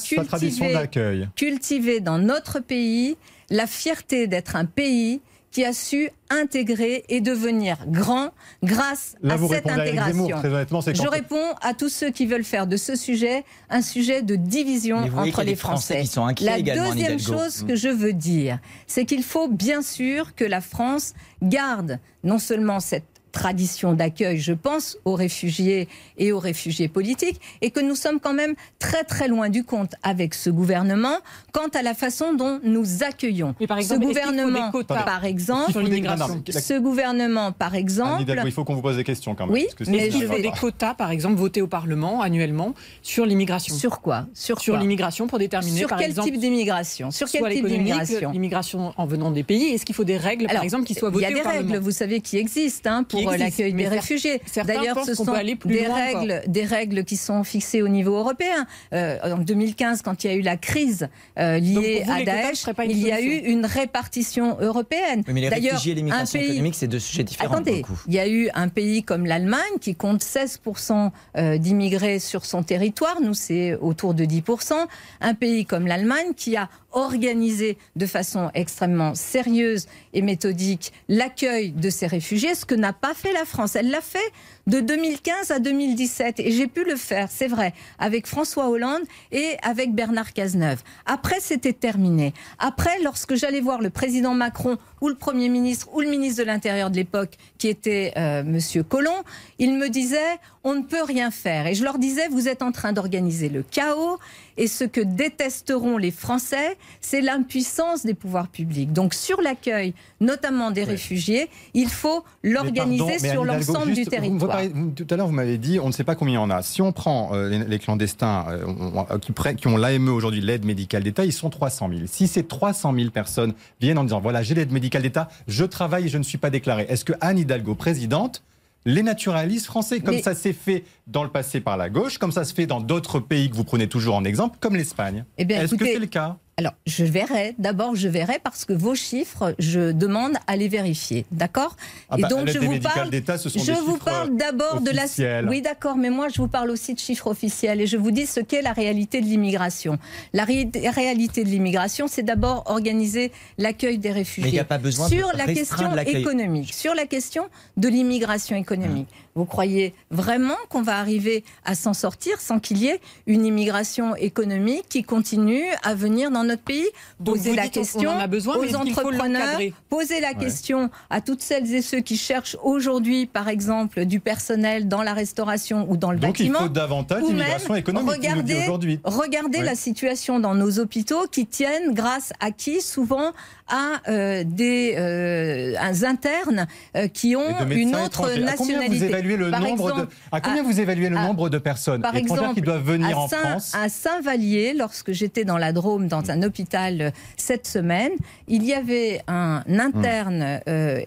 S4: cultiver dans notre pays la fierté d'être un pays qui a su intégrer et devenir grand grâce
S3: Là,
S4: à cette intégration.
S3: Très
S4: Je réponds à tous ceux qui veulent faire de ce sujet un sujet de division entre les
S8: Français
S4: Français.
S8: qui sont inquiets
S4: La deuxième chose que je veux dire, c'est qu'il faut bien sûr que la France garde non seulement cette tradition d'accueil, je pense, aux réfugiés et aux réfugiés politiques, et que nous sommes quand même très très loin du compte avec ce gouvernement quant à la façon dont nous accueillons.
S5: Mais par
S4: ce
S5: exemple, des
S4: gouvernement,
S5: quotas
S4: par exemple,
S5: sur l'immigration
S4: ce gouvernement, par
S3: Anne
S4: exemple,
S3: Hidalgo, il faut qu'on vous pose des questions quand même.
S4: Oui,
S3: parce que
S5: Mais
S3: sinon,
S5: est-ce
S3: ça
S5: qu'il
S3: va
S5: faut des quotas, par exemple, votés au Parlement annuellement sur l'immigration
S4: sur quoi? Sur,
S5: Sur l'immigration pour déterminer,
S4: Sur
S5: par
S4: quel
S5: exemple,
S4: type d'immigration? Sur quel type d'immigration?
S5: l'immigration en venant des pays. Est-ce qu'il faut des règles, par exemple, qui soient
S4: Il
S5: votées
S4: y a des
S5: au Parlement
S4: règles, vous savez, qui existent hein, pour l'accueil
S5: mais
S4: des réfugiés. D'ailleurs, ce sont
S5: peut aller plus
S4: des
S5: loin
S4: règles, des règles qui sont fixées au niveau européen. Euh, en 2015, quand il y a eu la crise euh, liée
S5: vous,
S4: à
S5: quotas,
S4: Daesh, il y a eu une répartition européenne.
S8: Oui, mais les
S4: D'ailleurs,
S8: réfugiés et
S4: un
S8: l'immigration
S4: pays
S8: économique, c'est deux sujets différents.
S4: Attendez, il y a eu un pays comme l'Allemagne qui compte 16% euh, d'immigrés sur son territoire. Nous, c'est autour de 10%. Un pays comme l'Allemagne qui a organisé de façon extrêmement sérieuse et méthodique l'accueil de ces réfugiés, ce que n'a pas fait la France. Elle l'a fait de 2015 à 2017 et j'ai pu le faire, c'est vrai, avec François Hollande et avec Bernard Cazeneuve. Après, c'était terminé. Après, lorsque j'allais voir le président Macron ou le Premier ministre ou le ministre de l'Intérieur de l'époque, qui était euh, Monsieur Collomb, il me disait on ne peut rien faire. Et je leur disais vous êtes en train d'organiser le chaos et ce que détesteront les Français, c'est l'impuissance des pouvoirs publics. Donc sur l'accueil, notamment des réfugiés, il faut l'organiser sur l'ensemble du territoire.
S3: Parlez- vous- tout à l'heure, vous m'avez dit, on ne sait pas combien il y en a. Si on prend euh, les, les clandestins euh, on- on- qui, ont l'AME aujourd'hui, l'aide médicale d'État, ils sont 300 000. Si ces 300 000 personnes viennent en disant, voilà, j'ai l'aide médicale d'État, je travaille et je ne suis pas déclaré, est-ce que Anne Hidalgo, présidente, les naturalistes français, comme
S4: Mais-
S3: ça s'est fait dans le passé par la gauche, comme ça se fait dans d'autres pays que vous prenez toujours en exemple, comme l'Espagne.
S4: Eh
S3: Est-ce que c'est le cas?
S4: Alors, je verrai. D'abord, je verrai parce que vos chiffres, je demande à les vérifier. D'accord
S3: Ah
S4: Et
S3: bah,
S4: donc,
S3: l'aide
S4: je vous parle.
S3: d'État, ce sont
S4: Je
S3: des
S4: vous parle d'abord de la. Oui, d'accord, mais moi, je vous parle aussi de chiffres officiels et je vous dis ce qu'est la réalité de l'immigration. La ré- réalité de l'immigration, c'est d'abord organiser l'accueil des réfugiés.
S8: Mais il n'y a pas besoin de
S4: sur la question économique, sur la question de l'immigration économique. Vous croyez vraiment qu'on va arriver à s'en sortir sans qu'il y ait une immigration économique qui continue à venir dans notre pays
S5: Donc
S4: Poser la question
S5: on en a besoin, mais
S4: aux entrepreneurs, poser la question à toutes celles et ceux qui cherchent aujourd'hui, par exemple, du personnel dans la restauration ou dans le
S3: Donc il
S4: bâtiment.
S3: faut davantage d'immigration économique,
S4: regardez,
S3: aujourd'hui.
S4: regardez la situation dans nos hôpitaux qui tiennent grâce à qui Souvent à euh, des euh, internes euh, qui ont une autre nationalité.
S3: À combien vous évaluez le, nombre, de, à combien vous évaluez le nombre de personnes
S4: par exemple,
S3: qui doivent venir
S4: à
S3: en France
S4: À Saint-Vallier, lorsque j'étais dans la Drôme, dans un hôpital cette semaine, il y avait un interne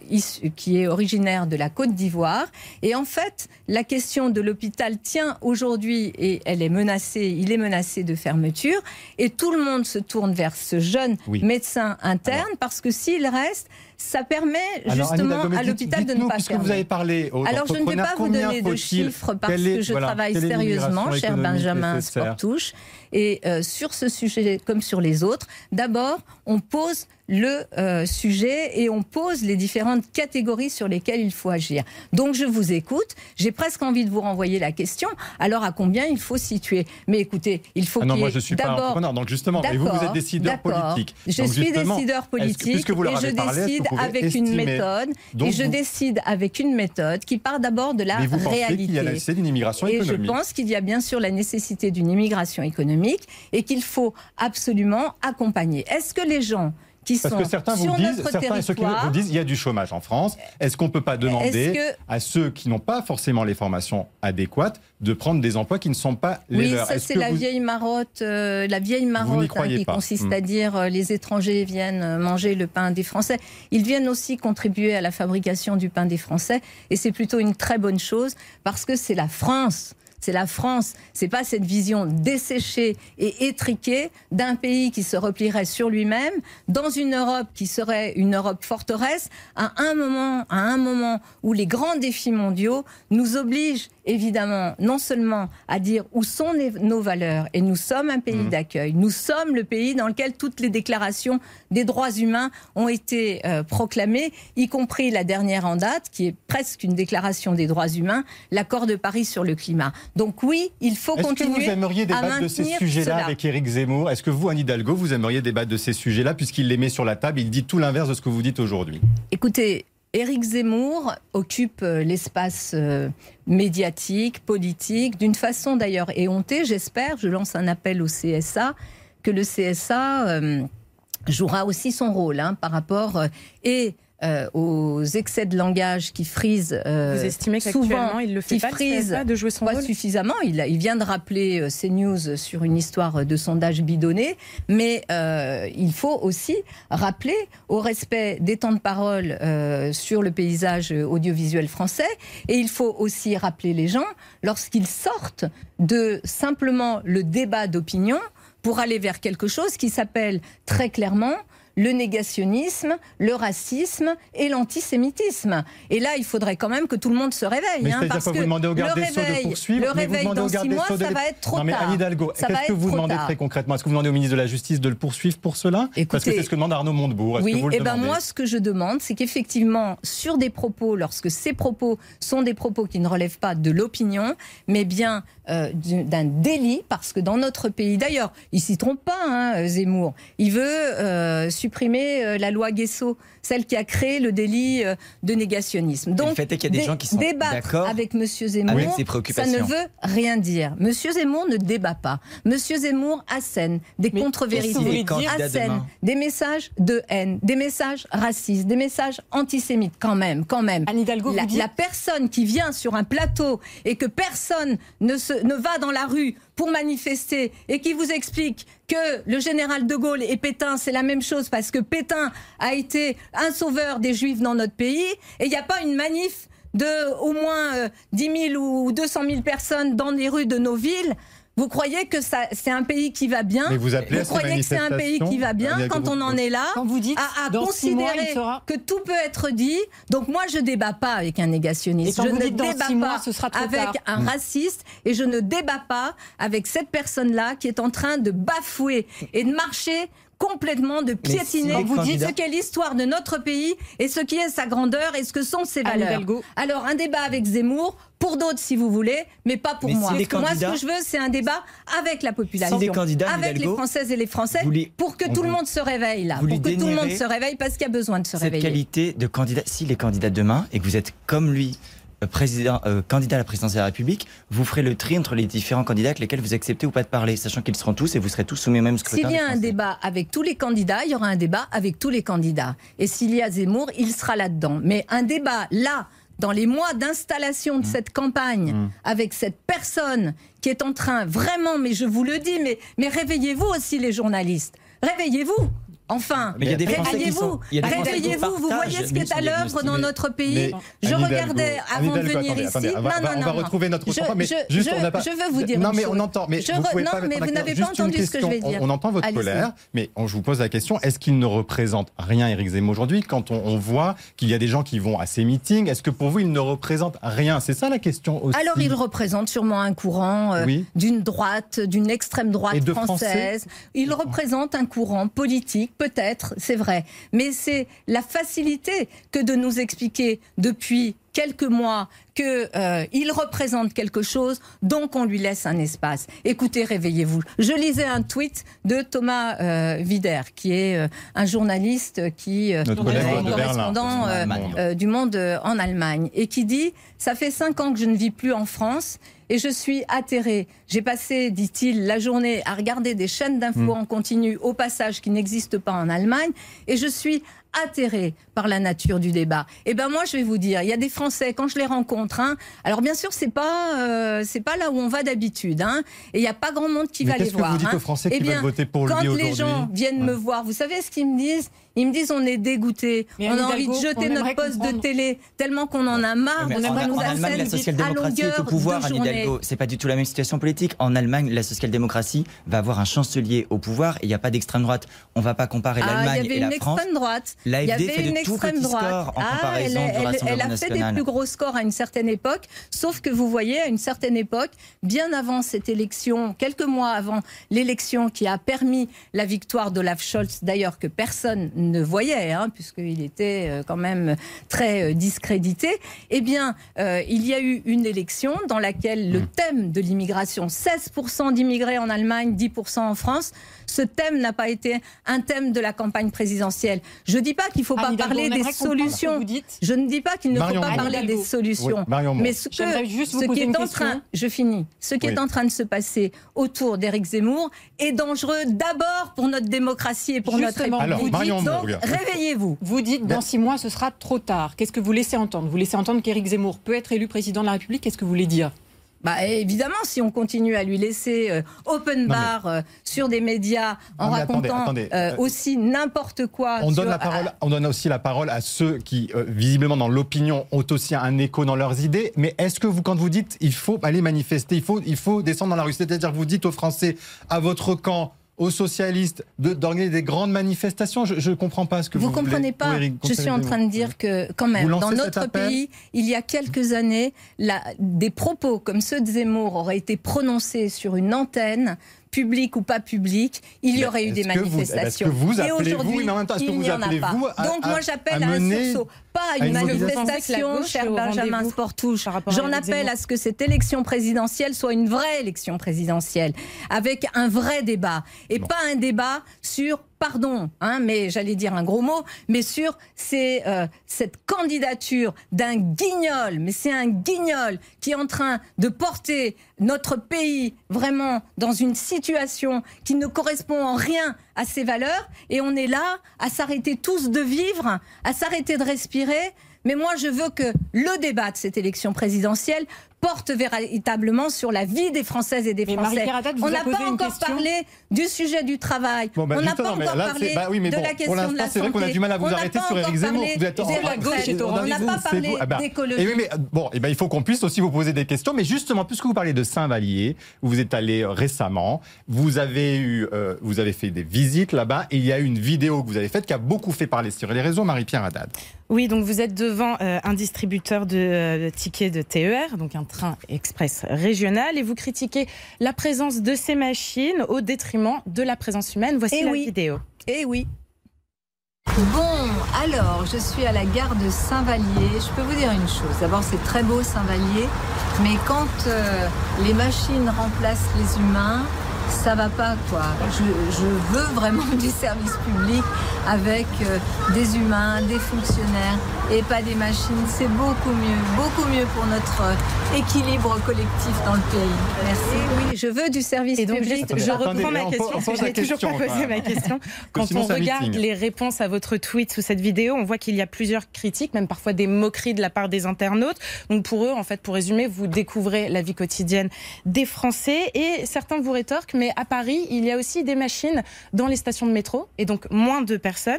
S4: issu- qui est originaire de la Côte d'Ivoire. Et en fait, la question de l'hôpital tient aujourd'hui et elle est menacée, il est menacé de fermeture. Et tout le monde se tourne vers ce jeune
S3: Oui.
S4: médecin interne parce que s'il reste, ça permet
S3: Alors,
S4: justement à l'hôpital de ne pas fermer.
S3: vous avez parlé aux
S4: Alors, je ne vais pas vous donner de chiffres parce
S3: est-
S4: que je
S3: voilà,
S4: travaille sérieusement, cher Benjamin Sportouche. Et euh, sur ce sujet, comme sur les autres, d'abord, on pose le euh, sujet et on pose les différentes catégories sur lesquelles il faut agir. Donc, je vous écoute. J'ai presque envie de vous renvoyer la question. Alors, à combien il faut situer? Mais écoutez, il faut
S3: Ah non,
S4: qu'il
S3: moi je suis pas entrepreneur, donc justement, et vous, vous êtes décideur politique.
S4: Je
S3: Donc,
S4: suis décideur
S3: que-
S4: politique
S3: vous leur
S4: et je
S3: parlé, que
S4: décide avec une méthode.
S3: Donc
S4: et je décide avec une méthode qui part d'abord de la
S3: Mais vous pensez qu'il y a la
S4: réalité.
S3: nécessité d'une immigration
S4: Et
S3: économique
S4: je pense qu'il y a bien sûr la nécessité d'une immigration économique et qu'il faut absolument accompagner. Est-ce que les gens qui
S3: Parce
S4: sont
S3: que certains vous
S4: sur
S3: disent,
S4: notre
S3: certains
S4: territoire
S3: vous disent, il y a du chômage en France. Est-ce qu'on peut pas demander
S4: que-
S3: à ceux qui n'ont pas forcément les formations adéquates de prendre des emplois qui ne sont pas les
S4: Oui,
S3: leurs
S4: ça
S3: Est-ce
S4: c'est
S3: que
S4: la
S3: vous-
S4: vieille marotte, euh, la vieille marotte hein,
S3: croyez
S4: qui
S3: pas.
S4: consiste
S3: Hmm.
S4: à dire euh, les étrangers viennent euh, manger le pain des Français. Ils viennent aussi contribuer à la fabrication du pain des Français et c'est plutôt une très bonne chose parce que c'est la France. C'est la France, c'est pas cette vision desséchée et étriquée d'un pays qui se replierait sur lui-même dans une Europe qui serait une Europe forteresse à un moment, à un moment où les grands défis mondiaux nous obligent évidemment non seulement à dire où sont nos valeurs et nous sommes un pays d'accueil, nous sommes le pays dans lequel toutes les déclarations des droits humains ont été euh, proclamées, y compris la dernière en date qui est presque une déclaration des droits humains, l'accord de Paris sur le climat. Donc oui, il faut
S3: Est-ce que
S4: continuer
S3: vous aimeriez
S4: à
S3: débattre de ces sujets-là avec Éric Zemmour? Est-ce que vous, Anne Hidalgo, vous aimeriez débattre de ces sujets-là puisqu'il les met sur la table Il dit tout l'inverse de ce que vous dites aujourd'hui?
S4: Écoutez, Éric Zemmour occupe euh, l'espace euh, médiatique, politique, d'une façon d'ailleurs éhontée, j'espère. Je lance un appel au CSA, que le CSA euh, jouera aussi son rôle hein, par rapport euh, et euh, aux excès de langage qui frisent euh,
S6: Vous estimez
S4: souvent,
S6: qu'actuellement, il le fait pas, de jouer son
S4: pas
S6: rôle
S4: suffisamment. Il, vient de rappeler euh, CNews sur une histoire de sondage bidonné, mais euh, il faut aussi rappeler au respect des temps de parole euh, sur le paysage audiovisuel français, et il faut aussi rappeler les gens lorsqu'ils sortent de simplement le débat d'opinion pour aller vers quelque chose qui s'appelle très clairement le négationnisme, le racisme et l'antisémitisme. Et là, il faudrait quand même que tout le monde se réveille.
S3: Mais
S4: hein, parce
S3: que vous demandez au garde des Sceaux de
S4: réveil,
S3: poursuivre,
S4: le
S3: mais vous
S4: réveil
S3: demandez
S4: dans
S3: au garde
S4: six
S3: des
S4: mois,
S3: Sceaux de
S4: ça va être trop
S3: non, mais
S4: tard.
S3: Anne Hidalgo, qu'est-ce que vous demandez
S4: tard.
S3: très concrètement? Est-ce que vous demandez au ministre de la Justice de le poursuivre pour cela? Parce que
S4: Écoutez-
S3: c'est ce que demande Arnaud Montebourg.
S4: Oui,
S3: que vous le
S4: et ben
S3: demandez?
S4: moi, ce que je demande, c'est qu'effectivement, sur des propos, lorsque ces propos sont des propos qui ne relèvent pas de l'opinion, mais bien euh, du- d'un délit, parce que dans notre pays, d'ailleurs, il s'y trompe pas, hein, Zemmour. Il veut euh, supprimer euh, la loi Guesso, celle qui a créé le délit euh, de négationnisme. Donc,
S8: le fait est qu'il y a des gens qui sont d'accord
S4: avec Monsieur Zemmour,
S8: avec ses
S4: ça ne
S8: préoccupations.
S4: veut rien dire. Monsieur Zemmour ne débat pas. Monsieur Zemmour assène des contre-vérités, assène des messages de haine, des messages racistes, des messages antisémites, quand même, quand même.
S5: Anne Hidalgo,
S4: la,
S5: dites-
S4: la personne qui vient sur un plateau et que personne ne, se, ne va dans la rue pour manifester et qui vous explique que le général de Gaulle et Pétain, c'est la même chose parce que Pétain a été un sauveur des juifs dans notre pays et il n'y a pas une manif de au moins euh, 10 000 ou 200 000 personnes dans les rues de nos villes. Vous croyez que ça, c'est un pays qui va bien
S3: Mais vous appelez
S4: croyez que c'est un pays qui va bien
S3: manifestations
S4: quand on en est là
S5: Quand vous dites,
S4: à, à
S5: mois,
S4: considérer
S5: il sera-
S4: que tout peut être dit. Donc moi, je débat pas avec un négationniste.
S5: Et quand
S4: je
S5: vous
S4: ne
S5: dites dans
S4: débat
S5: six mois,
S4: pas
S5: ce sera trop
S4: avec
S5: tard.
S4: un raciste et je ne débat pas avec cette personne-là qui est en train de bafouer et de marcher complètement de piétiner
S8: si les
S4: vous dites
S8: candidats-
S4: ce qu'est l'histoire de notre pays et ce qui est sa grandeur et ce que sont ses
S5: Anne
S4: valeurs.
S5: Hidalgo.
S4: Alors un débat avec Zemmour, pour d'autres si vous voulez, mais pas pour
S8: Mais si
S4: moi.
S8: les
S4: Moi ce
S8: candidats-
S4: que je veux c'est un débat avec la population,
S8: Si les candidats,
S4: avec les Françaises et les Français,
S8: les-
S4: pour que
S3: on
S4: tout le monde se réveille là, pour que tout le monde se réveille parce qu'il y a besoin de se
S8: cette
S4: réveiller.
S8: qualité de candidat, s'il est candidat demain et que vous êtes comme lui président, euh, candidat à la présidence de la République, vous ferez le tri entre les différents candidats avec lesquels vous acceptez ou pas de parler, sachant qu'ils seront tous et vous serez tous soumis au même scrutin.
S4: S'il y a un débat avec tous les candidats, il y aura un débat avec tous les candidats. Et s'il y a Zemmour, il sera là-dedans. Mais un débat là, dans les mois d'installation de
S3: Mmh.
S4: cette campagne, avec cette personne qui est en train vraiment, mais je vous le dis, mais, mais réveillez-vous aussi les journalistes. Réveillez-vous. Enfin, réveillez-vous, réveillez-vous, vous voyez ce qui est à l'œuvre dans notre pays.
S3: Mais
S4: je regardais avant de venir
S3: attendez,
S4: ici.
S3: attendez, on va,
S4: non,
S3: on
S4: non,
S3: on va
S4: non,
S3: retrouver notre
S4: je,
S3: temps, mais
S4: je-
S3: juste
S4: je-
S3: on n'a pas.
S4: je veux vous dire
S3: Non, mais on entend. Mais
S4: Je
S3: vous
S4: re- non,
S3: pas
S4: mais vous n'avez pas entendu ce que je vais dire.
S3: On, on entend votre colère, mais on, je vous pose la question est-ce qu'il ne représente rien, Éric Zemmour, aujourd'hui, quand on, on voit qu'il y a des gens qui vont à ces meetings Est-ce que pour vous, il ne représente rien? C'est ça la question aussi.
S4: Alors, il représente sûrement un courant euh,
S3: Oui.
S4: d'une droite, d'une extrême droite française. Il représente un courant politique, peut-être, c'est vrai. Mais c'est la facilité que de nous expliquer depuis quelques mois que euh, représente quelque chose, donc on lui laisse un espace. Écoutez, réveillez-vous. Je lisais un tweet de Thomas euh, Wider, qui est euh, un journaliste qui euh, est
S3: Berlin.
S4: correspondant euh, euh, du monde euh, en Allemagne et qui dit ça fait cinq ans que je ne vis plus en France et je suis atterré. J'ai passé, dit-il, la journée à regarder des chaînes d'infos en continu au passage qui n'existent pas en Allemagne et je suis atterré par la nature du débat. Et ben moi je vais vous dire, il y a des Français quand je les rencontre, hein, alors bien sûr c'est pas euh, c'est pas là où on va d'habitude, hein, et il y a pas grand monde qui
S3: Mais
S4: va les
S3: qu'est-ce que
S4: voir.
S3: vous dites
S4: hein.
S3: aux Français
S4: Eh
S3: qui
S4: bien,
S3: veulent voter pour
S4: quand
S3: lui
S4: les gens viennent me voir, vous savez ce qu'ils me disent? Ils me disent on est dégoûté, on
S5: Anne
S4: a envie de jeter
S5: on
S4: notre poste de télé tellement qu'on en a marre de ce
S8: en,
S4: qu'on nous
S8: en Allemagne, la social-démocratie est au pouvoir,
S4: de
S8: Anne. Hidalgo. C'est pas du tout la même situation politique. En Allemagne, la social-démocratie va avoir un chancelier au pouvoir et il n'y a pas d'extrême droite. On va pas comparer
S4: Ah,
S8: l'Allemagne
S4: il y avait
S8: et
S4: une
S8: la France.
S4: extrême droite. Il y
S8: L'AFD
S4: avait
S8: fait de
S4: une
S8: tout
S4: extrême
S8: petits
S4: droite.
S8: scores en
S4: Ah,
S8: comparaison
S4: elle,
S8: du
S4: elle- a fait des plus gros scores à une certaine époque, sauf que vous voyez, à une certaine époque, bien avant cette élection, quelques mois avant l'élection qui a permis la victoire d'Olaf Scholz, d'ailleurs que personne ne voyait, hein, puisqu'il était euh, quand même très euh, discrédité, eh bien, euh, il y a eu une élection dans laquelle le thème de l'immigration, 16% d'immigrés en Allemagne, 10% en France, ce thème n'a pas été un thème de la campagne présidentielle. Je ne dis pas qu'il ne faut pas
S5: Anne Hidalgo,
S4: parler des solutions. Je ne dis pas qu'il ne faut pas parler des solutions. Mais ce, que,
S5: J'aimerais juste vous
S4: ce qui est en train, je finis, ce qui
S3: Oui.
S4: est en train de se passer autour d'Éric Zemmour est dangereux d'abord pour notre démocratie et pour notre
S5: Justement,
S4: République.
S3: Alors, Marion
S4: réveillez-vous.
S5: Vous dites dans six mois ce sera trop tard. Qu'est-ce que vous laissez entendre? Vous laissez entendre qu'Éric Zemmour peut être élu président de la République? Qu'est-ce que vous voulez dire?
S4: Bah, évidemment, si on continue à lui laisser euh, open
S3: Non, mais-
S4: bar euh, sur des médias en
S3: Non, mais attendez,
S4: racontant
S3: attendez. euh,
S4: aussi n'importe quoi.
S3: On
S4: sur-
S3: donne, la parole, on donne aussi la parole à ceux qui, euh, visiblement, dans l'opinion, ont aussi un écho dans leurs idées. Mais est-ce que vous, quand vous dites il faut aller manifester, il faut, il faut descendre dans la rue, c'est-à-dire que vous dites aux Français, à votre camp, aux socialistes, de- d'organiser des grandes manifestations Je ne comprends pas ce que vous
S4: Vous comprenez
S3: voulez.
S4: pas.
S3: Oui, Eric,
S4: Je suis en train de dire que, quand même, dans notre pays, il y a quelques années, la- des propos comme ceux de Zemmour auraient été prononcés sur une antenne publique ou pas publique, il y aurait eu des
S3: est-ce que vous-
S4: manifestations.
S3: que vous
S4: Et aujourd'hui, il n'y en a pas.
S3: à-
S4: Donc moi j'appelle
S3: à
S4: à, un sursaut, pas à
S3: à
S4: une manifestation, cher Benjamin Sportouche. J'en appelle à ce que cette élection présidentielle soit une vraie élection présidentielle, avec un vrai débat, et pas un débat sur pardon, hein, mais j'allais dire un gros mot, mais sur ces, euh, cette candidature d'un guignol, mais c'est un guignol qui est en train de porter notre pays vraiment dans une situation qui ne correspond en rien à ses valeurs, et on est là à s'arrêter tous de vivre, à s'arrêter de respirer. Mais moi, je veux que le débat de cette élection présidentielle porte véritablement sur la vie des Françaises et des
S5: Mais
S4: Français. On n'a pas encore
S5: question.
S4: parlé du sujet du travail.
S3: Bon, bah,
S4: on n'a pas encore
S3: là,
S4: parlé
S3: c'est- bah oui, mais
S4: de la question de la
S3: c'est vrai qu'on a
S4: santé.
S3: du mal à vous
S4: On n'a
S3: arrêter
S4: pas
S3: sur Éric Zemmour.
S4: parlé
S3: Vous êtes en-
S5: la gauche
S4: retraites.
S5: est au
S4: On n'a pas parlé.
S3: Ah bah,
S4: d'écologie.
S3: et oui, mais, euh, bon, et ben, il faut qu'on puisse aussi vous poser des questions. Mais justement, puisque vous parlez de Saint-Vallier, où vous êtes allé euh, récemment, vous avez, eu, euh, vous avez fait des visites là-bas, et il y a eu une vidéo que vous avez faite qui a beaucoup fait parler sur les réseaux, Marie-Pierre Haddad.
S6: Oui, donc vous êtes devant euh, un distributeur de, euh, de tickets de TER, donc un train express régional, et vous critiquez la présence de ces machines au détriment de la présence humaine. Voici
S4: Eh
S6: la
S4: oui.
S6: vidéo.
S4: Eh oui. Bon, alors, je suis à la gare de Saint-Vallier. Je peux vous dire une chose. D'abord, c'est très beau Saint-Vallier, mais quand euh, les machines remplacent les humains, ça va pas quoi. Je, je veux vraiment du service public avec euh, des humains, des fonctionnaires et pas des machines. C'est beaucoup mieux, beaucoup mieux pour notre euh, équilibre collectif dans le pays. Merci. oui, je veux du service
S6: Et donc,
S4: public.
S6: je
S3: attendez,
S6: reprends ma
S3: on
S6: question,
S3: pose- on
S6: parce que
S3: pose
S6: je n'ai toujours pas
S3: question,
S6: posé
S3: quand
S6: ma question. Quand
S3: sinon,
S6: on regarde
S3: meeting.
S6: les réponses à votre tweet sous cette vidéo, on voit qu'il y a plusieurs critiques, même parfois des moqueries de la part des internautes. Donc pour eux, en fait, pour résumer, vous découvrez la vie quotidienne des Français et certains vous rétorquent, mais à Paris, il y a aussi des machines dans les stations de métro et donc moins de personnes.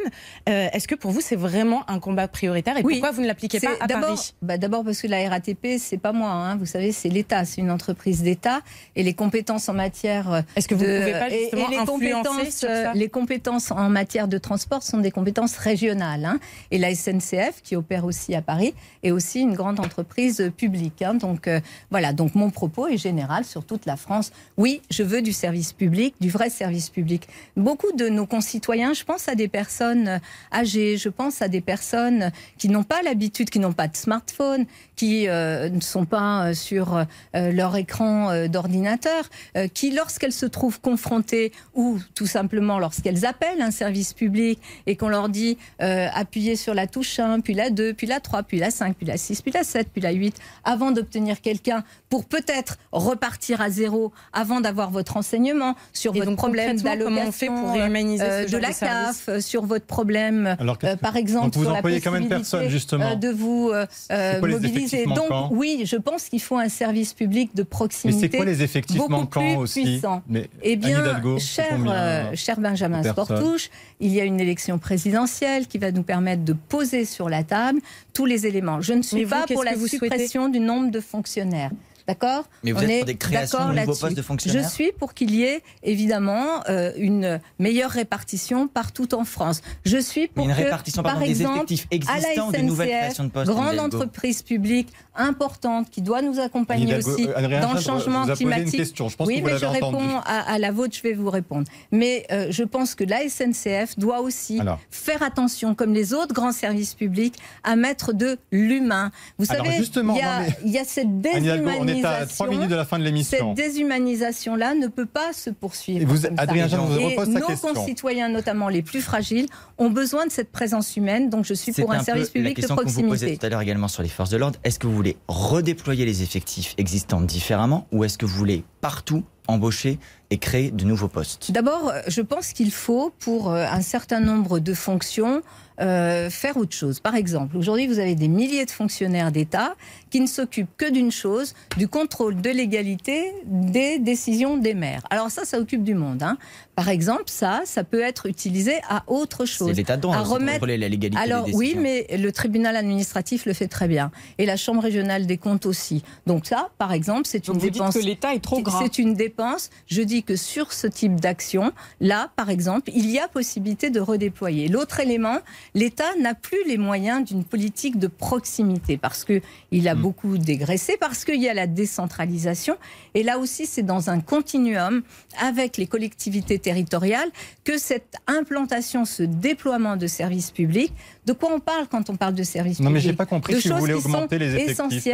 S6: Euh, Est-ce que pour vous, c'est vraiment un combat prioritaire et
S4: Oui.
S6: pourquoi vous ne l'appliquez pas à Paris
S4: bah D'abord parce que la RATP, c'est pas moi, hein, vous savez, c'est l'État, c'est une entreprise d'État et les compétences en matière
S6: Est-ce que vous
S4: de-
S6: ne pouvez pas
S4: et-
S6: justement
S4: et les
S6: influencer
S4: compétences,
S6: sur ça?
S4: euh, les compétences en matière de transport sont des compétences régionales. hein. Et la SNCF, qui opère aussi à Paris, est aussi une grande entreprise publique. hein. Donc euh, voilà, donc mon propos est général sur toute la France. Oui, je veux du service public, du vrai service public. Beaucoup de nos concitoyens, je pense à des personnes âgées, je pense à des personnes qui n'ont pas l'habitude, qui n'ont pas de smartphone, qui euh, ne sont pas euh, sur euh, leur écran d'ordinateur, qui, lorsqu'elles se trouvent confrontées ou tout simplement lorsqu'elles appellent un service public et qu'on leur dit appuyez sur la touche 1, puis la 2, puis la 3, puis la 5, puis la 6, puis la 7, puis la 8, avant d'obtenir quelqu'un pour peut-être repartir à zéro, avant d'avoir votre sur
S6: Et
S4: votre
S6: donc,
S4: problème
S6: concrètement, comment on fait pour
S4: d'allocation
S6: réhumaniser
S4: euh,
S6: ce
S4: de la CAF, euh, sur votre problème,
S3: Alors,
S4: euh, par exemple,
S3: Donc, vous
S4: sur la
S3: employez combien de
S4: possibilité,
S3: personnes, justement
S4: de vous euh,
S3: quoi
S4: mobiliser. Donc oui, je pense qu'il faut un service public de
S3: Mais
S4: proximité.
S3: c'est quoi les effectifs
S4: beaucoup
S3: manquants
S4: plus
S3: aussi
S4: puissant.
S3: Mais
S4: Eh bien,
S3: Hidalgo,
S4: cher,
S3: combien,
S4: euh, cher Benjamin Sportouche, il y a une élection présidentielle qui va nous permettre de poser sur la table tous les éléments. Je ne suis
S6: Mais vous,
S4: pas pour la suppression du nombre de fonctionnaires. D'accord
S8: Mais vous
S4: On
S8: êtes
S4: est
S8: pour des créations
S4: d'accord
S8: de nouveaux
S4: là-dessus.
S8: postes de fonctionnaires
S4: Je suis pour qu'il y ait évidemment euh, une meilleure répartition partout en France. Je suis
S8: Mais
S4: pour
S8: une
S4: que,
S8: répartition
S4: par
S8: pardon, des
S4: exemple, à la
S8: existants, de nouvelles
S4: SNCF,
S8: créations de postes.
S4: Grande entreprise publique importante qui doit nous accompagner
S3: Hidalgo,
S4: aussi
S3: euh, Adrien
S4: dans le changement
S3: vous a posé une
S4: climatique.
S3: question. Je pense
S4: oui,
S3: que vous
S4: mais je
S3: entendu.
S4: réponds à, à la vôtre, je vais vous répondre. Mais euh, je pense que la SNCF doit aussi
S3: Alors.
S4: faire attention, comme les autres grands services publics, à mettre de l'humain. Vous
S3: Alors,
S4: savez, il y, a-
S3: non, mais-
S4: il y a cette
S3: Anne Hidalgo, on est à 3 minutes de
S4: déshumanisation.
S3: la fin de
S4: Cette déshumanisation-là ne peut pas se poursuivre.
S3: Et vous,
S4: comme ça.
S3: Adrien Jean, vous
S4: Et
S3: repose sa
S4: nos
S3: question.
S4: concitoyens, notamment les plus fragiles, ont besoin de cette présence humaine. Donc je suis pour un, service
S8: la
S4: public de
S8: question qu'on vous
S4: proximité.
S8: tout à l'heure également sur les forces de l'ordre. Est-ce que vous voulez redéployer les effectifs existants différemment ou est-ce que vous voulez partout embaucher et créer de nouveaux postes
S4: D'abord, euh, je pense qu'il faut, pour euh, un certain nombre de fonctions, euh, faire autre chose. Par exemple, aujourd'hui, vous avez des milliers de fonctionnaires d'État qui ne s'occupent que d'une chose, du contrôle de légalité des décisions des maires. Alors ça, ça occupe du monde. hein. Par exemple, ça, ça peut être utilisé à autre
S8: C'est
S4: chose.
S8: l'état de droit
S4: à
S8: de
S4: remettre-
S8: contrôler la légalité
S4: Alors
S8: des
S4: oui, mais le tribunal administratif le fait très bien. Et la Chambre régionale des comptes aussi. Donc ça, par exemple, c'est une
S5: vous dites
S4: dépense...
S5: que l'État est trop gras.
S4: C'est une dépense. Je dis que sur ce type d'action, là, par exemple, il y a possibilité de redéployer. L'autre élément, l'État n'a plus les moyens d'une politique de proximité parce que il a beaucoup dégraissé, parce qu'il y a la décentralisation. Et là aussi, c'est dans un continuum avec les collectivités territoriales que cette implantation, ce déploiement de services publics, de quoi on parle quand on parle de services
S3: Non, mais
S4: publics
S3: j'ai pas compris
S4: De
S3: si vous
S4: choses
S3: voulez augmenter les effectifs.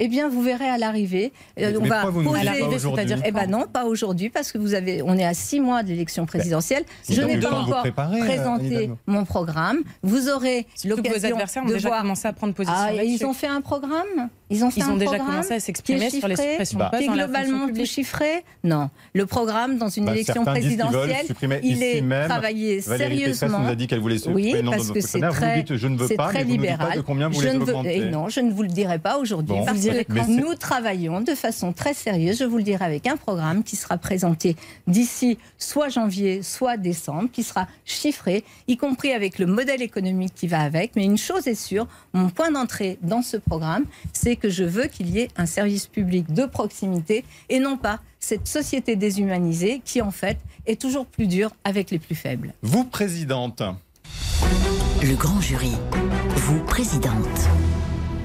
S4: Eh bien, vous verrez à l'arrivée. euh,
S3: Mais-
S4: on
S3: mais
S4: va
S3: pourquoi vous
S4: poser.
S6: c'est-à-dire
S4: Eh ben non, pas aujourd'hui, parce que vous avez, on est à six mois de l'élection présidentielle.
S3: c'est
S4: Je n'ai pas encore
S3: préparer,
S4: présenté mon programme. Vous aurez
S6: que vos
S4: l'occasion
S6: adversaires ont
S4: de
S6: déjà
S4: voir.
S6: commencé à prendre position
S4: Ah, ils ont fait un programme. Ils ont fait
S6: Ils
S4: un
S6: ont déjà commencé à s'exprimer sur les suppressions
S3: Bah.
S6: de postes
S4: qui est globalement tout chiffré Non. Le programme dans une
S3: Bah,
S4: élection
S3: qu'ils veulent
S4: présidentielle,
S3: supprimer
S4: il
S3: ici
S4: est
S3: même.
S4: travaillé
S3: Valérie Pécresse
S4: sérieusement.
S3: nous a dit qu'elle voulait supprimer
S4: Oui, parce que c'est très,
S3: dites je ne veux pas,
S4: très
S3: mais vous ne dites pas
S4: libéral.
S3: de combien vous
S4: je
S3: les
S4: veux, et non, je ne vous le dirai pas aujourd'hui
S3: Bon.
S4: parce que nous travaillons de façon très sérieuse. Je vous le dirai avec un programme qui sera présenté d'ici soit janvier, soit décembre, qui sera chiffré, y compris avec le modèle économique qui va avec. Mais une chose est sûre, mon point d'entrée dans ce programme, c'est que je veux qu'il y ait un service public de proximité et non pas cette société déshumanisée qui en fait est toujours plus dure avec les plus faibles.
S3: Vous, présidente,
S2: Le grand jury. Vous, présidente.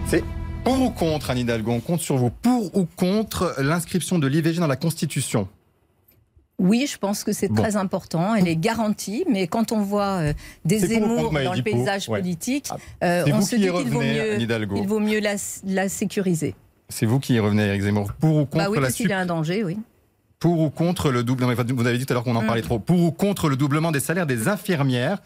S3: c'est pour ou contre, Anne Hidalgo? On compte sur vous. Pour ou contre l'inscription de l'IVG dans la Constitution?
S4: Oui, je pense que c'est
S3: Bon.
S4: très important. Elle est garantie, mais quand on voit euh, des émours dans le paysage
S3: Ouais.
S4: politique,
S3: Ah,
S4: euh, on se dit qu'il vaut mieux, il vaut mieux la, la sécuriser.
S3: C'est vous qui y revenez, Eric Zemmour. Pour ou contre
S4: Bah oui,
S3: la
S4: parce qu'il y a un danger, oui.
S3: Pour ou contre le doublement, vous avez dit tout à l'heure qu'on en
S4: Mm.
S3: parlait trop, pour ou contre le doublement des salaires des infirmières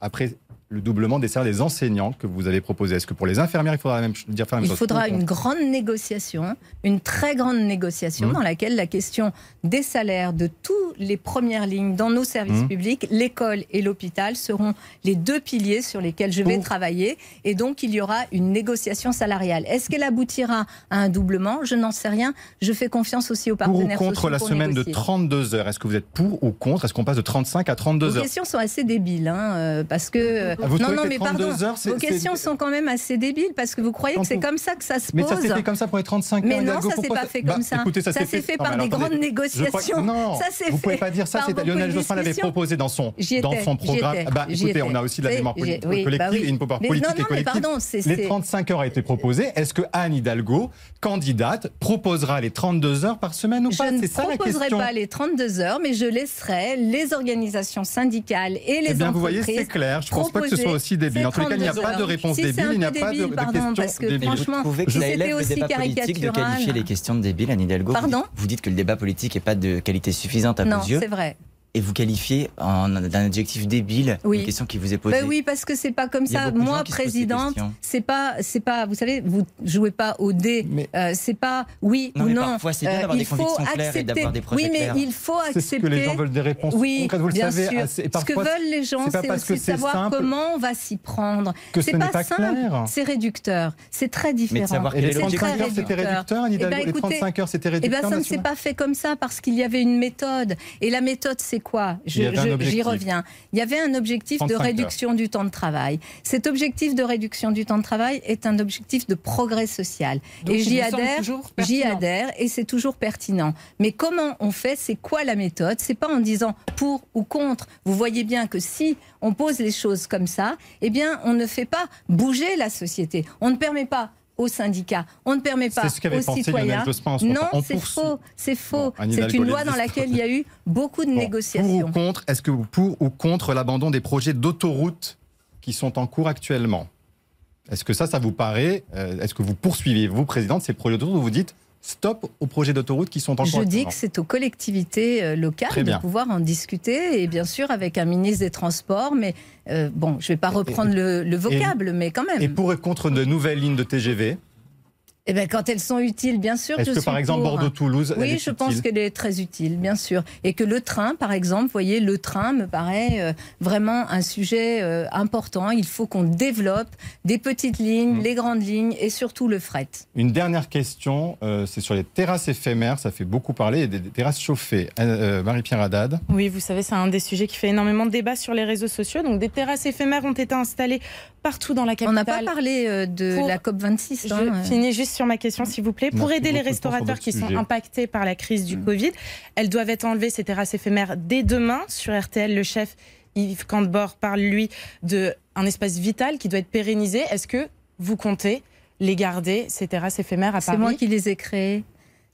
S3: après le doublement des salaires des enseignants que vous avez proposé Est-ce que pour les infirmières, il faudra la même, dire faire la même
S4: Il
S3: chose
S4: faudra
S3: Pour ou
S4: une grande négociation, une très grande négociation
S3: Mhm.
S4: dans laquelle la question des salaires de toutes les premières lignes dans nos services
S3: Mhm.
S4: publics, l'école et l'hôpital seront les deux piliers sur lesquels je vais
S3: Pour-
S4: travailler. Et donc, il y aura une négociation salariale. Est-ce qu'elle aboutira à un doublement? Je n'en sais rien. Je fais confiance aussi aux
S3: Pour ou
S4: partenaires
S3: contre
S4: sociaux
S3: la
S4: pour
S3: semaine
S4: négocier.
S3: de 32 heures? Est-ce que vous êtes pour ou contre? Est-ce qu'on passe de 35 à 32
S4: Vos
S3: heures?
S4: questions sont assez débiles, hein, euh, parce que euh,
S3: Ah, vous
S4: non, non, mais
S3: les 32
S4: pardon,
S3: heures,
S4: vos questions sont quand même assez débiles parce que vous croyez que c'est comme ça que ça se
S3: Mais
S4: pose.
S3: ça s'est fait comme ça pour les 35
S4: Mais
S3: heures.
S4: non, ça s'est pas fait
S3: Bah,
S4: comme ça.
S3: écoutez, ça, s'est
S4: fait par
S3: mais
S4: des
S3: attendez,
S4: grandes
S3: je
S4: négociations.
S3: Non,
S4: Ça s'est
S3: vous pouvez pas dire ça. Lionel Jospin l'avait proposé dans son programme. Bah, écoutez, on a aussi la mémoire collective
S4: bah
S3: et une
S4: Mais
S3: politique
S4: non, non,
S3: et
S4: mais
S3: collective.
S4: pardon, c'est-
S3: les
S4: c'est-
S3: 35 heures a été proposé. Est-ce que Anne Hidalgo, candidate, proposera les 32 heures par semaine ou
S4: Je
S3: pas
S4: ne
S3: ça la
S4: proposerai pas les 32 heures, mais je laisserai les organisations syndicales et les
S3: Eh bien, vous voyez, c'est clair. Je pense pas que ce soit aussi débile. En tous les cas, il n'y a pas de réponse
S4: si
S3: débile, il n'y a pas de,
S4: débile,
S3: de
S4: pardon,
S3: question
S4: parce que
S3: débile.
S4: franchement,
S8: Vous trouvez que
S4: si
S8: ça
S4: c'était aussi
S8: politique de
S4: caricatural.
S8: qualifier les questions de débiles, Anne Hidalgo Vous
S4: Pardon
S8: dites- Vous dites que le débat politique n'est pas de qualité suffisante à
S4: Non,
S8: vos yeux.
S4: c'est vrai.
S8: Et vous qualifiez en- d'un adjectif débile
S4: Oui.
S8: une question qui vous est posée.
S4: Ben oui, parce que c'est pas comme ça.
S8: de
S4: Moi, présidente, c'est pas, c'est pas. Vous savez, vous jouez pas au dé.
S3: Mais-
S4: Euh, c'est pas oui
S8: Non,
S4: ou
S8: mais
S4: non.
S8: parfois, c'est bien
S4: Euh,
S8: d'avoir
S4: il
S8: des
S4: faut
S8: convictions claires et
S4: accepter.
S8: d'avoir des projets
S4: Oui, mais
S8: clairs.
S4: il faut
S3: C'est
S4: accepter.
S3: ce que les gens veulent des réponses
S4: Oui,
S3: concrètes, vous le
S4: bien
S3: savez.
S4: sûr.
S3: assez- et
S4: Ce que
S3: parfois,
S4: veulent les gens,
S3: c'est
S4: c'est aussi
S3: c'est
S4: savoir
S3: simple
S4: comment on va s'y prendre.
S3: que
S4: C'est
S3: ce n'est
S4: pas,
S3: pas
S4: simple, c'est réducteur, c'est très différent.
S8: savoir
S3: Et les
S8: quel est l'objectif.
S3: 35 heures, c'était
S4: réducteur. Eh ben,
S3: Les
S4: écoutez,
S3: 35 heures, c'était
S4: Eh
S3: réducteur
S4: bien, ça ne s'est pas fait comme ça parce qu'il y avait une méthode. Et la méthode, c'est quoi J'y reviens. Il y avait un objectif de
S3: 35 heures.
S4: réduction du temps de travail. Cet objectif de réduction du temps de travail est un objectif de progrès social.
S5: Donc,
S4: et j'y adhère. J'y adhère et c'est toujours pertinent. Mais comment on fait? C'est quoi la méthode? C'est pas en disant pour ou contre. Vous voyez bien que si on pose les choses comme ça, eh bien, on ne fait pas bouger la société. On ne permet pas aux syndicats, on ne permet pas
S3: ce
S4: aux
S3: pensé
S4: citoyens. Non,
S3: On
S4: c'est faux, c'est faux.
S3: Bon,
S4: c'est une loi dans laquelle il y a eu beaucoup de
S3: Bon,
S4: négociations.
S3: Pour ou contre, est-ce que vous pour ou contre l'abandon des projets d'autoroutes qui sont en cours actuellement? Est-ce que ça, ça vous paraît euh, Est-ce que vous poursuivez, vous, présidente, ces projets d'autoroutes? Ou vous dites stop aux projets d'autoroutes qui sont en cours
S4: Je dis que c'est aux collectivités euh,
S3: Très
S4: locales
S3: bien.
S4: de pouvoir en discuter, et bien sûr avec un ministre des Transports, mais euh, bon, je ne vais pas reprendre le, le vocable, mais quand même.
S3: Et pour et contre de nouvelles lignes de TGV
S4: Eh ben, quand elles sont utiles, bien sûr.
S3: Est-ce
S4: je
S3: que
S4: suis
S3: par exemple
S4: pour.
S3: Bordeaux-Toulouse elle
S4: Oui,
S3: est
S4: je pense
S3: utile
S4: qu'elle est très utile, bien sûr. Et que le train, par exemple, vous voyez, le train me paraît euh, vraiment un sujet euh, important. Il faut qu'on développe des petites lignes,
S3: Mm.
S4: les grandes lignes et surtout le fret.
S3: Une dernière question, euh, c'est sur les terrasses éphémères, ça fait beaucoup parler, et des, des terrasses chauffées. Marie-Pierre Haddad
S6: Oui, vous savez, c'est un des sujets qui fait énormément de débats sur les réseaux sociaux. Donc, des terrasses éphémères ont été installées partout dans la
S4: On
S6: capitale.
S4: n'a pas parlé euh, de
S6: Pour-
S4: la COP26.
S6: Je
S4: hein, euh.
S6: finis juste sur ma question, s'il vous plaît. Pour
S3: Merci
S6: aider les restaurateurs qui sont impactés par la crise du
S3: Mm.
S6: Covid, elles doivent être enlevées, ces terrasses éphémères, dès demain. Sur RTL, le chef Yves Cantebord parle, lui, d'un espace vital qui doit être pérennisé. Est-ce que vous comptez les garder, ces terrasses éphémères à
S4: C'est
S6: Paris?
S4: moi qui les ai créées.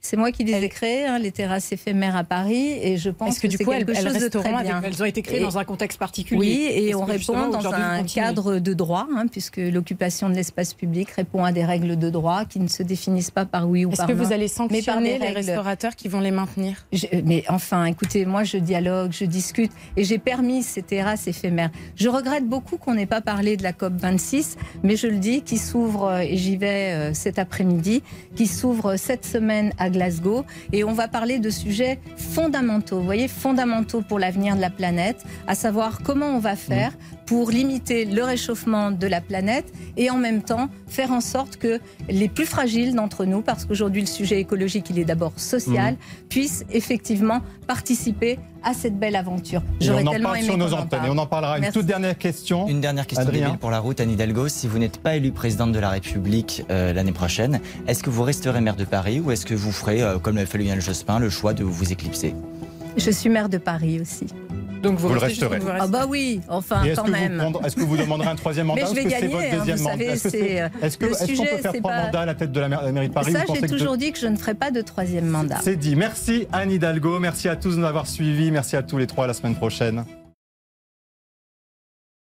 S4: C'est moi qui les ai créées, hein, les terrasses éphémères à Paris, et je pense
S6: Est-ce que du coup,
S4: quelque
S6: elles
S4: chose de très
S6: avec-
S4: bien.
S5: Elles ont été créées
S4: Et-
S5: dans un contexte particulier.
S4: Oui, et
S5: Est-ce
S4: on
S5: que
S4: répond dans
S5: vous
S4: un cadre de droit, hein, puisque l'occupation de l'espace public répond à des règles de droit qui ne se définissent pas par oui ou
S6: Est-ce
S4: par
S6: que
S4: non.
S6: vous allez
S4: mais par
S6: sanctionner les restaurateurs qui vont les maintenir?
S4: Je- mais enfin, écoutez, moi je dialogue, je discute et j'ai permis ces terrasses éphémères. Je regrette beaucoup qu'on n'ait pas parlé de la COP 26, mais je le dis, qui s'ouvre, et j'y vais euh, cet après-midi, qui s'ouvre cette semaine à Glasgow. Et on va parler de sujets fondamentaux, vous voyez, fondamentaux pour l'avenir de la planète, à savoir comment on va faire pour limiter le réchauffement de la planète et en même temps faire en sorte que les plus fragiles d'entre nous, parce qu'aujourd'hui le sujet écologique il est d'abord social, puissent effectivement participer à cette belle aventure. J'aurais
S3: on en
S4: tellement
S3: parle
S4: aimé
S3: sur nos antennes.
S4: parle.
S3: Et on en parlera. Une toute dernière question.
S8: Une dernière question
S3: Adrien.
S8: pour la route, Anne Hidalgo. Si vous n'êtes pas élue présidente de la République euh, l'année prochaine, est-ce que vous resterez maire de Paris ou est-ce que vous ferez, euh, comme l'a fait Lionel Jospin, le choix de vous éclipser?
S4: Je suis maire de Paris aussi.
S5: Donc vous,
S3: Vous le resterez.
S4: Ah bah oui, enfin
S3: est-ce
S4: quand
S3: que,
S4: même.
S3: est-ce que vous demanderez un troisième mandat
S4: Mais je
S3: ou
S4: vais
S3: est-ce que c'est
S4: gagner,
S3: votre
S4: hein, vous
S3: deuxième
S4: savez,
S3: mandat Est-ce que
S4: c'est, euh,
S3: est-ce que-
S4: le
S3: est-ce qu'on peut faire trois
S4: pas-
S3: mandats à la tête de la maire- la mairie de Paris
S4: Ça, j'ai toujours dit que je ne ferai pas de troisième mandat.
S3: C'est dit. Merci Anne Hidalgo. Merci à tous de nous avoir suivis. Merci à tous les trois. À la semaine prochaine.